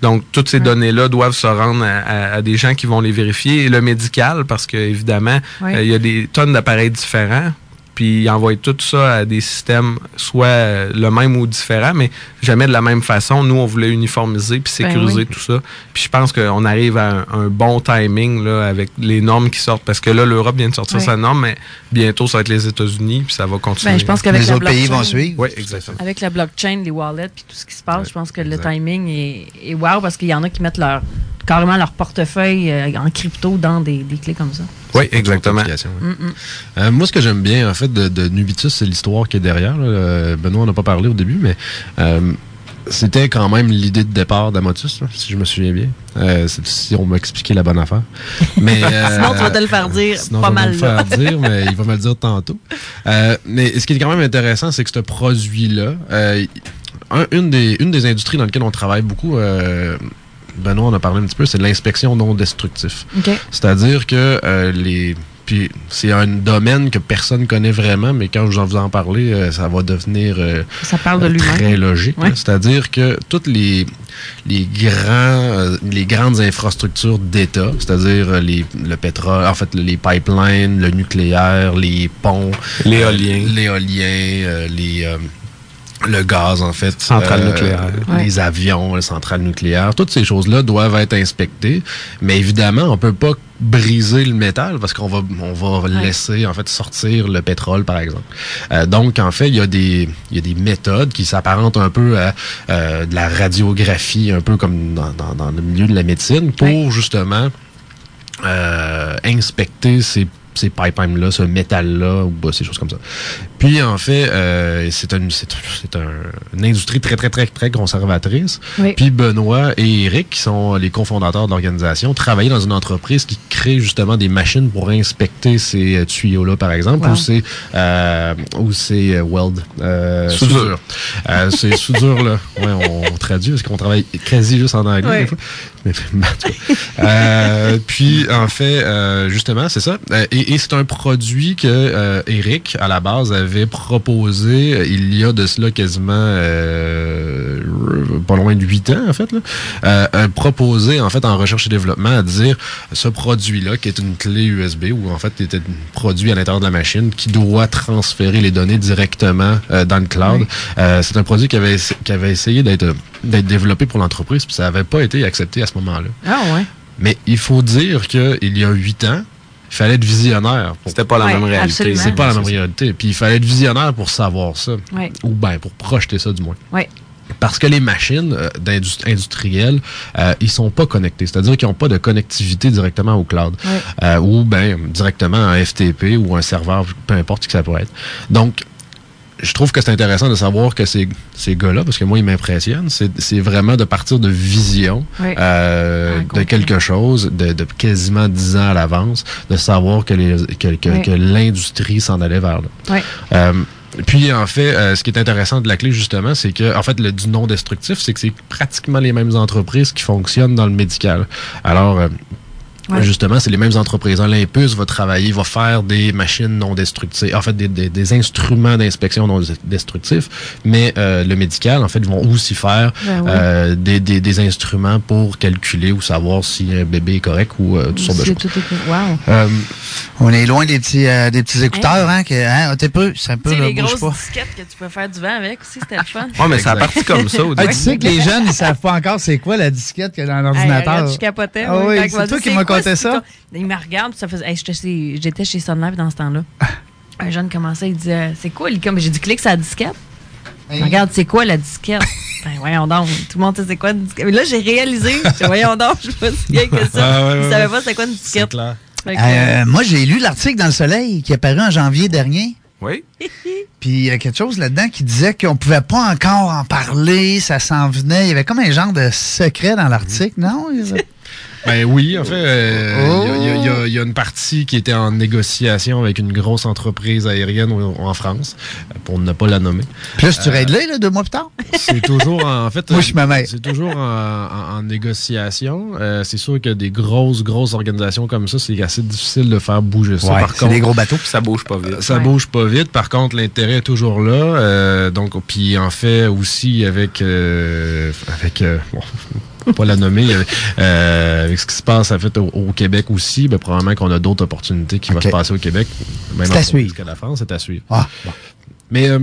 Donc, toutes ces données-là doivent se rendre à, à- à des gens qui vont les vérifier. Et le médical, parce que évidemment, Oui. euh, il y a des tonnes d'appareils différents. Puis ils envoient tout ça à des systèmes soit le même ou différent, mais jamais de la même façon. Nous, on voulait uniformiser puis Ben sécuriser oui. tout ça. Puis je pense qu'on arrive à un, un bon timing là, avec les normes qui sortent. Parce que là, l'Europe vient de sortir Oui. sa norme, mais bientôt, ça va être les États-Unis, puis ça va continuer. Ben, je pense qu'avec Les la autres pays blockchain- vont suivre. Oui, exactement. Avec la blockchain, les wallets, puis tout ce qui se passe, Ouais, je pense que exact. le timing est, est wow parce qu'il y en a qui mettent leur carrément leur portefeuille euh, en crypto dans des, des clés comme ça. Oui, exactement. Mm, mm. Euh, moi, ce que j'aime bien, en fait, de, de Nubitus, c'est l'histoire qui est derrière. là. Euh, Benoît n'a pas parlé au début, mais euh, c'était quand même l'idée de départ d'Amotus, si je me souviens bien. Euh, c'est- si on m'a expliqué la bonne affaire. Mais, euh, Sinon, tu vas te le faire dire Sinon, pas je vais mal. me le faire dire, mais il va me le dire tantôt. Euh, mais ce qui est quand même intéressant, c'est que ce produit-là, euh, un- une, des, une des industries dans lesquelles on travaille beaucoup, euh, Benoît en a parlé un petit peu, c'est de l'inspection non destructif. C'est-à-dire que euh, les. Puis c'est un domaine que personne connaît vraiment, mais quand je vais vous en parler, euh, ça va devenir euh, Ça parle de euh, lui-même. très logique. Ouais. C'est-à-dire que toutes les, les, grands, euh, les grandes infrastructures d'État, c'est-à-dire les, le pétrole, en fait les pipelines, le nucléaire, les ponts, L'éolien. euh, l'éolien, euh, les euh, le gaz en fait, Centrales nucléaires. les avions, les centrales nucléaires, toutes ces choses-là doivent être inspectées. Mais évidemment, on peut pas briser le métal parce qu'on va on va laisser en fait sortir le pétrole par exemple. Euh, donc en fait, il y a des il y a des méthodes qui s'apparentent un peu à euh, de la radiographie, un peu comme dans, dans, dans le milieu de la médecine, pour justement euh, inspecter ces ces pipelines-là, ce métal-là, ou bah, ces choses comme ça. Puis, en fait, euh, c'est une, c'est, c'est un- une industrie très, très, très, très conservatrice. Oui. Puis, Benoît et Eric, qui sont les cofondateurs de l'organisation, travaillaient dans une entreprise qui crée justement des machines pour inspecter ces euh, tuyaux-là, par exemple, Wow. ou ces, euh, ou ces euh, weld, euh, Soudure. soudure. Euh, ces soudures-là. Ouais, on, on traduit parce qu'on travaille quasi juste en anglais. Des fois. Mais. Euh, puis, en fait, euh, justement, c'est ça. Euh, Et, et c'est un produit que euh, Eric, à la base, avait proposé euh, il y a de cela quasiment euh, pas loin de 8 ans, en fait. Là, proposé, en fait, en recherche et développement, à dire ce produit-là, qui est une clé USB, ou en fait, était produit à l'intérieur de la machine, qui doit transférer les données directement euh, dans le cloud. Oui. Euh, c'est un produit qui avait, qui avait essayé d'être d'être développé pour l'entreprise, puis ça n'avait pas été accepté à ce moment-là. Ah ouais. Mais il faut dire qu'il y a huit ans, il fallait être visionnaire. pour- C'était pas la Ouais, même réalité. C'est pas la même réalité. Puis il fallait être visionnaire pour savoir ça. Ouais. Ou bien pour projeter ça du moins. Ouais. Parce que les machines euh, industrielles, euh, ils sont pas connectés. C'est-à-dire qu'ils n'ont pas de connectivité directement au cloud. Ouais. Euh, ou ben directement à un FTP ou un serveur, peu importe ce que ça pourrait être. Donc, je trouve que c'est intéressant de savoir que ces, ces gars-là, parce que moi, ils m'impressionnent, c'est vraiment de partir de vision Oui. euh, de quelque chose de, de quasiment 10 ans à l'avance, de savoir que les- que, que- Oui. que l'industrie s'en allait vers là. Euh, puis en fait, euh, ce qui est intéressant de la clé justement, c'est que en fait le du non destructif, c'est que c'est pratiquement les mêmes entreprises qui fonctionnent dans le médical. Alors euh, Ouais. Justement, c'est les mêmes entreprises. Olympus va travailler, va faire des machines non destructives, en fait, des, des- des instruments d'inspection non destructifs, mais euh, le médical, en fait, ils vont aussi faire Ben oui. euh, des, des- des instruments pour calculer ou savoir si un bébé est correct ou euh, toutes sortes de choses. tout est- Wow. Euh, On est loin des petits, euh, des petits écouteurs, hein? que, hein t'es peu, c'est un peu, Tu sais, là, les grosses pas. disquettes que tu peux faire du vent avec aussi, c'était le fun. Ouais, mais ça a parti comme ça au Ah, début. tu sais que les jeunes, ils savent pas encore c'est quoi la disquette qu'il y a dans l'ordinateur. Hey, regarde, je capotais. Ah oui, c'est toi qui m'as c'est ça? Il me regarde, puis ça faisait. hey, j'étais chez- Sun Life dans ce temps-là. Un jeune commençait, il disait C'est quoi, l'icône J'ai dit clique sur la disquette. Regarde, c'est quoi la disquette Ben, voyons donc. Tout le monde sait c'est quoi une disquette. Mais là, j'ai réalisé. Voyons donc, je suis pas si bien que ça. Ah, ouais, pas c'est quoi une disquette. clair. Que, Euh, moi, j'ai lu l'article dans le Soleil qui est apparu en janvier dernier. Oui. Puis il y a quelque chose là-dedans qui disait qu'on pouvait pas encore en parler, ça s'en venait. Il y avait comme un genre de secret dans l'article, non? Il Ben oui, en fait, euh, Oh. il y a- il y, a- il y a- il y a une partie qui était en négociation avec une grosse entreprise aérienne en France, pour ne pas la nommer. Plus tu Euh, raides là, deux mois plus tard? C'est toujours en, en fait. Moi, je. C'est toujours en, en- en négociation. Euh, c'est sûr que des grosses, grosses organisations comme ça, c'est assez difficile de faire bouger ça. Ouais, Par c'est contre, des gros bateaux. Ça bouge pas vite. ça bouge pas vite. Par contre, l'intérêt est toujours là. Euh, donc, puis en fait aussi avec euh, avec euh, pas la nommer, euh, euh, avec ce qui se passe en fait au, au Québec aussi, ben, probablement qu'on a d'autres opportunités qui vont se passer au Québec. Même C'est à en- suivre. La France, c'est à suivre. Ah, bon. Mais euh,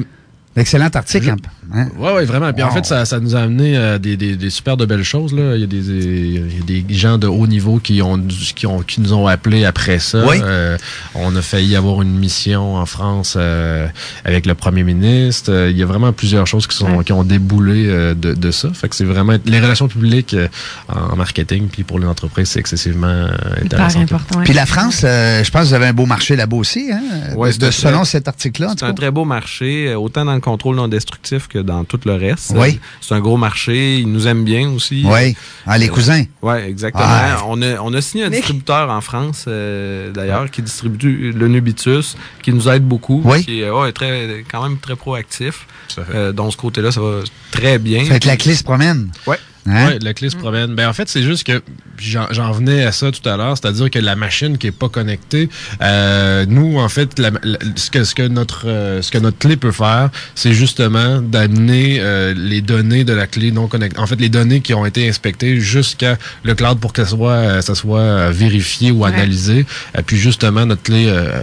Excellent article. Hein? Ouais, ouais, vraiment. Puis en Wow. fait, ça, ça nous a amené à des, des, des super de belles choses. Là. Il, y a des, il y a des gens de haut niveau qui, ont, qui, ont, qui nous ont appelés après ça. Oui. Euh, on a failli avoir une mission en France euh, avec le premier ministre. Euh, il y a vraiment plusieurs choses qui, sont, qui ont déboulé euh, de, de ça. Fait que c'est vraiment les relations publiques euh, en marketing puis pour les entreprises, c'est excessivement euh, intéressant. Puis la France, euh, je pense que vous avez un beau marché là-bas aussi, hein? Ouais, de, selon très- cet article-là, C'est un très beau marché, euh, autant dans le contrôle non destructif que dans tout le reste. Oui. Euh, C'est un gros marché. Ils nous aiment bien aussi. Oui. Ah, les cousins. Oui, exactement. Ouais. On, a, on a signé un distributeur en France, euh, d'ailleurs, qui distribue le Nubitus, qui nous aide beaucoup. Oui. Qui est ouais, très, quand même très proactif. Euh, dans ce côté-là, ça va très bien. Fait que la clé se promène. Ouais. Hein? Oui, la clé se promène. Ben, en fait, c'est juste que j'en venais à ça tout à l'heure, c'est-à-dire que la machine qui est pas connectée, euh, nous, en fait, la- la- ce, que, ce, que notre, euh, ce que notre clé peut faire, c'est justement d'amener euh, les données de la clé non connectée. En fait, les données qui ont été inspectées jusqu'à le cloud pour que ça soit, euh, ça soit euh, vérifié ou Ouais. analysé. Et puis, justement, notre clé euh,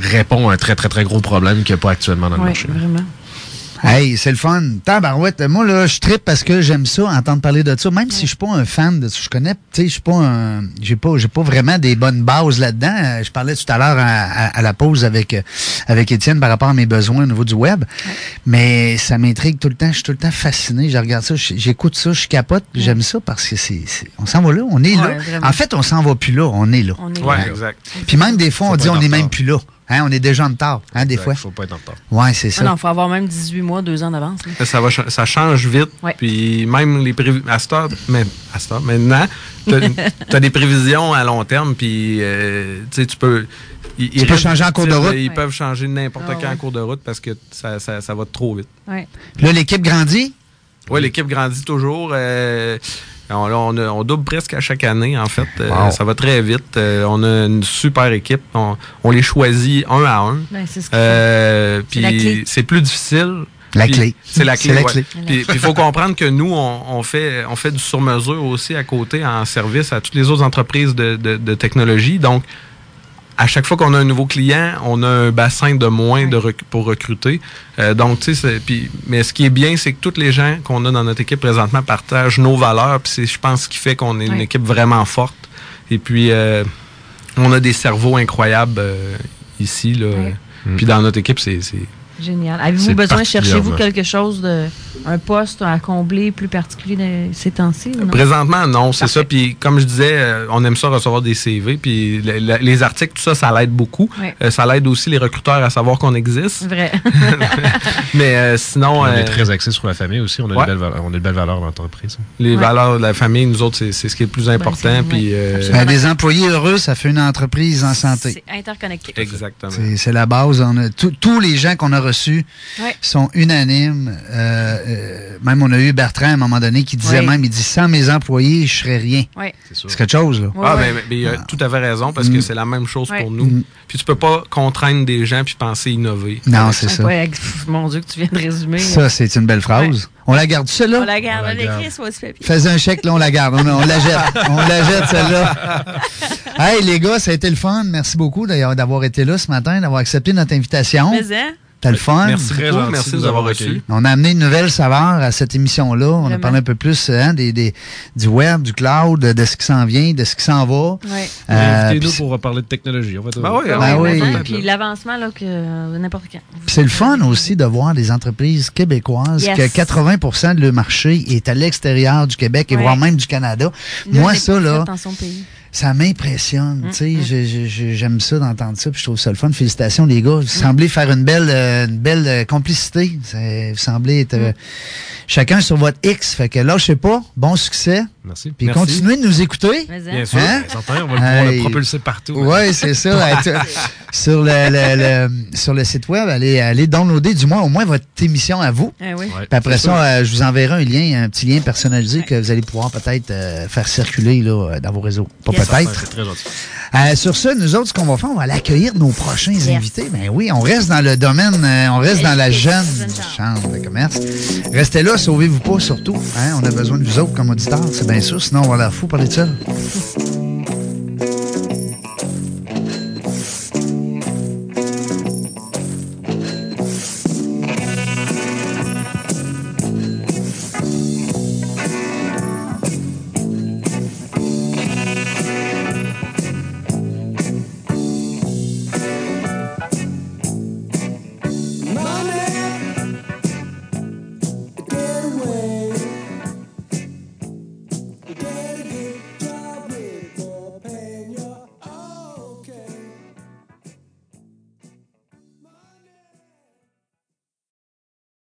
répond à un très, très, très gros problème qu'il n'y a pas actuellement dans le Oui, marché. vraiment. Hey, c'est le fun. Tabarouette. Moi, là, je trippe parce que j'aime ça, entendre parler de ça. Même si je suis pas un fan de ça, je connais, tu sais, je suis pas un, j'ai pas, j'ai pas vraiment des bonnes bases là-dedans. Euh, Je parlais tout à l'heure à, à- à la pause avec, euh, avec Étienne par rapport à mes besoins au niveau du web. Mais ça m'intrigue tout le temps. Je suis tout le temps fasciné. Je regarde ça, je- j'écoute ça, je capote. J'aime ça parce que c'est, c'est- on s'en va là, on est Ouais, là. vraiment. En fait, on s'en va plus là, on est là. On est Ouais, Hein? exact. Puis même des fois, on dit on être en est même plus là. Hein, on est déjà en retard, hein, des fois. faut pas être en retard. Ouais, c'est Ah ça. non, il faut avoir même 18 mois, 2 ans d'avance. Ça, va, ça change vite. Ouais. Puis même les prévisions. À cette heure, mais à cette heure, maintenant, tu as, des prévisions à long terme. Puis euh, tu sais, tu peux. ils- Tu ils peux restent changer en cours de route. Ils Ouais. peuvent changer n'importe Ah, quand ouais. en cours de route parce que ça, ça, ça va trop vite. Là, l'équipe grandit? Oui, l'équipe grandit toujours. euh, on, double presque à chaque année, en fait. Euh, ça va très vite. Euh, on a une super équipe. On, on les choisit un à un. Ben, c'est ce Euh, C'est puis plus difficile. La clé. C'est la clé. Puis il faut comprendre que nous, on, on fait, on fait du sur-mesure aussi à côté en service à toutes les autres entreprises de, de- de technologie. Donc, à chaque fois qu'on a un nouveau client, on a un bassin de moins de rec- pour recruter. Euh, donc, tu sais, mais ce qui est bien, c'est que tous les gens qu'on a dans notre équipe présentement partagent nos valeurs. Puis c'est, je pense, ce qui fait qu'on est une équipe vraiment forte. Et puis, euh, on a des cerveaux incroyables euh, ici. Là. Puis dans notre équipe, c'est- Génial. Avez-vous besoin, cherchez-vous quelque chose de, un poste à combler plus particulier de ces temps-ci? Présentement, non, c'est ça. Puis comme je disais, euh, on aime ça recevoir des CV. Puis le- le- les articles, tout ça, ça l'aide beaucoup. Ouais. Euh, ça l'aide aussi les recruteurs à savoir qu'on existe. Vrai. Mais euh, sinon. On est euh, très axé sur la famille aussi. On a, Ouais. une, belle valeur, on a une belle valeur dans l'entreprise. Les Ouais. valeurs de la famille, nous autres, c'est c'est ce qui est le plus important. puis, euh, Ben, des employés heureux, ça fait une entreprise en santé. C'est interconnecté. Exactement. C'est c'est la base. On a- tous- tous les gens qu'on a reçus Ouais. sont unanimes. Euh, euh, même on a eu Bertrand à un moment donné qui disait Ouais. même, il dit sans mes employés, je serais rien. Ouais. C'est quelque chose, là. Ah, ben, ben, il a tout à fait raison parce que c'est la même chose Ouais. pour nous. Mm. Puis tu peux pas contraindre des gens puis penser innover. Non, c'est Ah, ça. mon Dieu, que tu viens de résumer. Ça, c'est une belle phrase. On la garde, celle-là? On la garde, On l'écrit sur votre papier. Fais un chèque, là, on la garde. On, on la jette. On la jette, celle-là. Hey, les gars, ça a été le fun. Merci beaucoup d'ailleurs d'avoir été là ce matin, d'avoir accepté notre invitation. Mais, hein? T'as le fun? Merci Très gentil Merci de nous avoir reçus. On a amené une nouvelle saveur à cette émission-là. On a parlé un peu plus hein, des, des- du web, du cloud, de, ce qui s'en vient, de ce qui s'en va. Ouais. Euh, Invitez-nous pour parler de technologie. On va te- Ben oui, Ah ben oui. Puis l'avancement, là, que euh, n'importe quand. Puis C'est le fun aussi de voir des entreprises québécoises Yes. que 80 de leur marché est à l'extérieur du Québec et voire même du Canada. Nous, Moi, ça, là, fait dans son pays. Ça m'impressionne. Mm, j'ai- J'aime ça d'entendre ça, puis je trouve ça le fun. Félicitations, les gars. Vous semblez faire une belle, euh, une belle euh, complicité. Vous semblez être euh, chacun sur votre X. Fait que là, je sais pas, bon succès. Merci. Puis Merci. continuez de nous écouter. Hein? Bien sûr. Hein? On va le pouvoir le Hey. propulser partout. Oui, c'est ça. Sur, le, le- le- sur le site web, allez, allez downloader du moins au moins votre émission à vous. Eh oui. Ouais, Puis après ça, euh, je vous enverrai un lien, un petit lien personnalisé que vous allez pouvoir peut-être euh, faire circuler là, euh, dans vos réseaux. Pas Yes. peut-être. Euh, sur ça, nous autres, ce qu'on va faire, on va aller accueillir nos prochains invités. Ben oui, on reste dans le domaine, euh, on reste dans la jeune chambre de commerce. Restez là, sauvez-vous pas surtout. Hein? On a besoin de vous autres comme auditeurs, c'est bien sûr, sinon on va la fou parler de ça.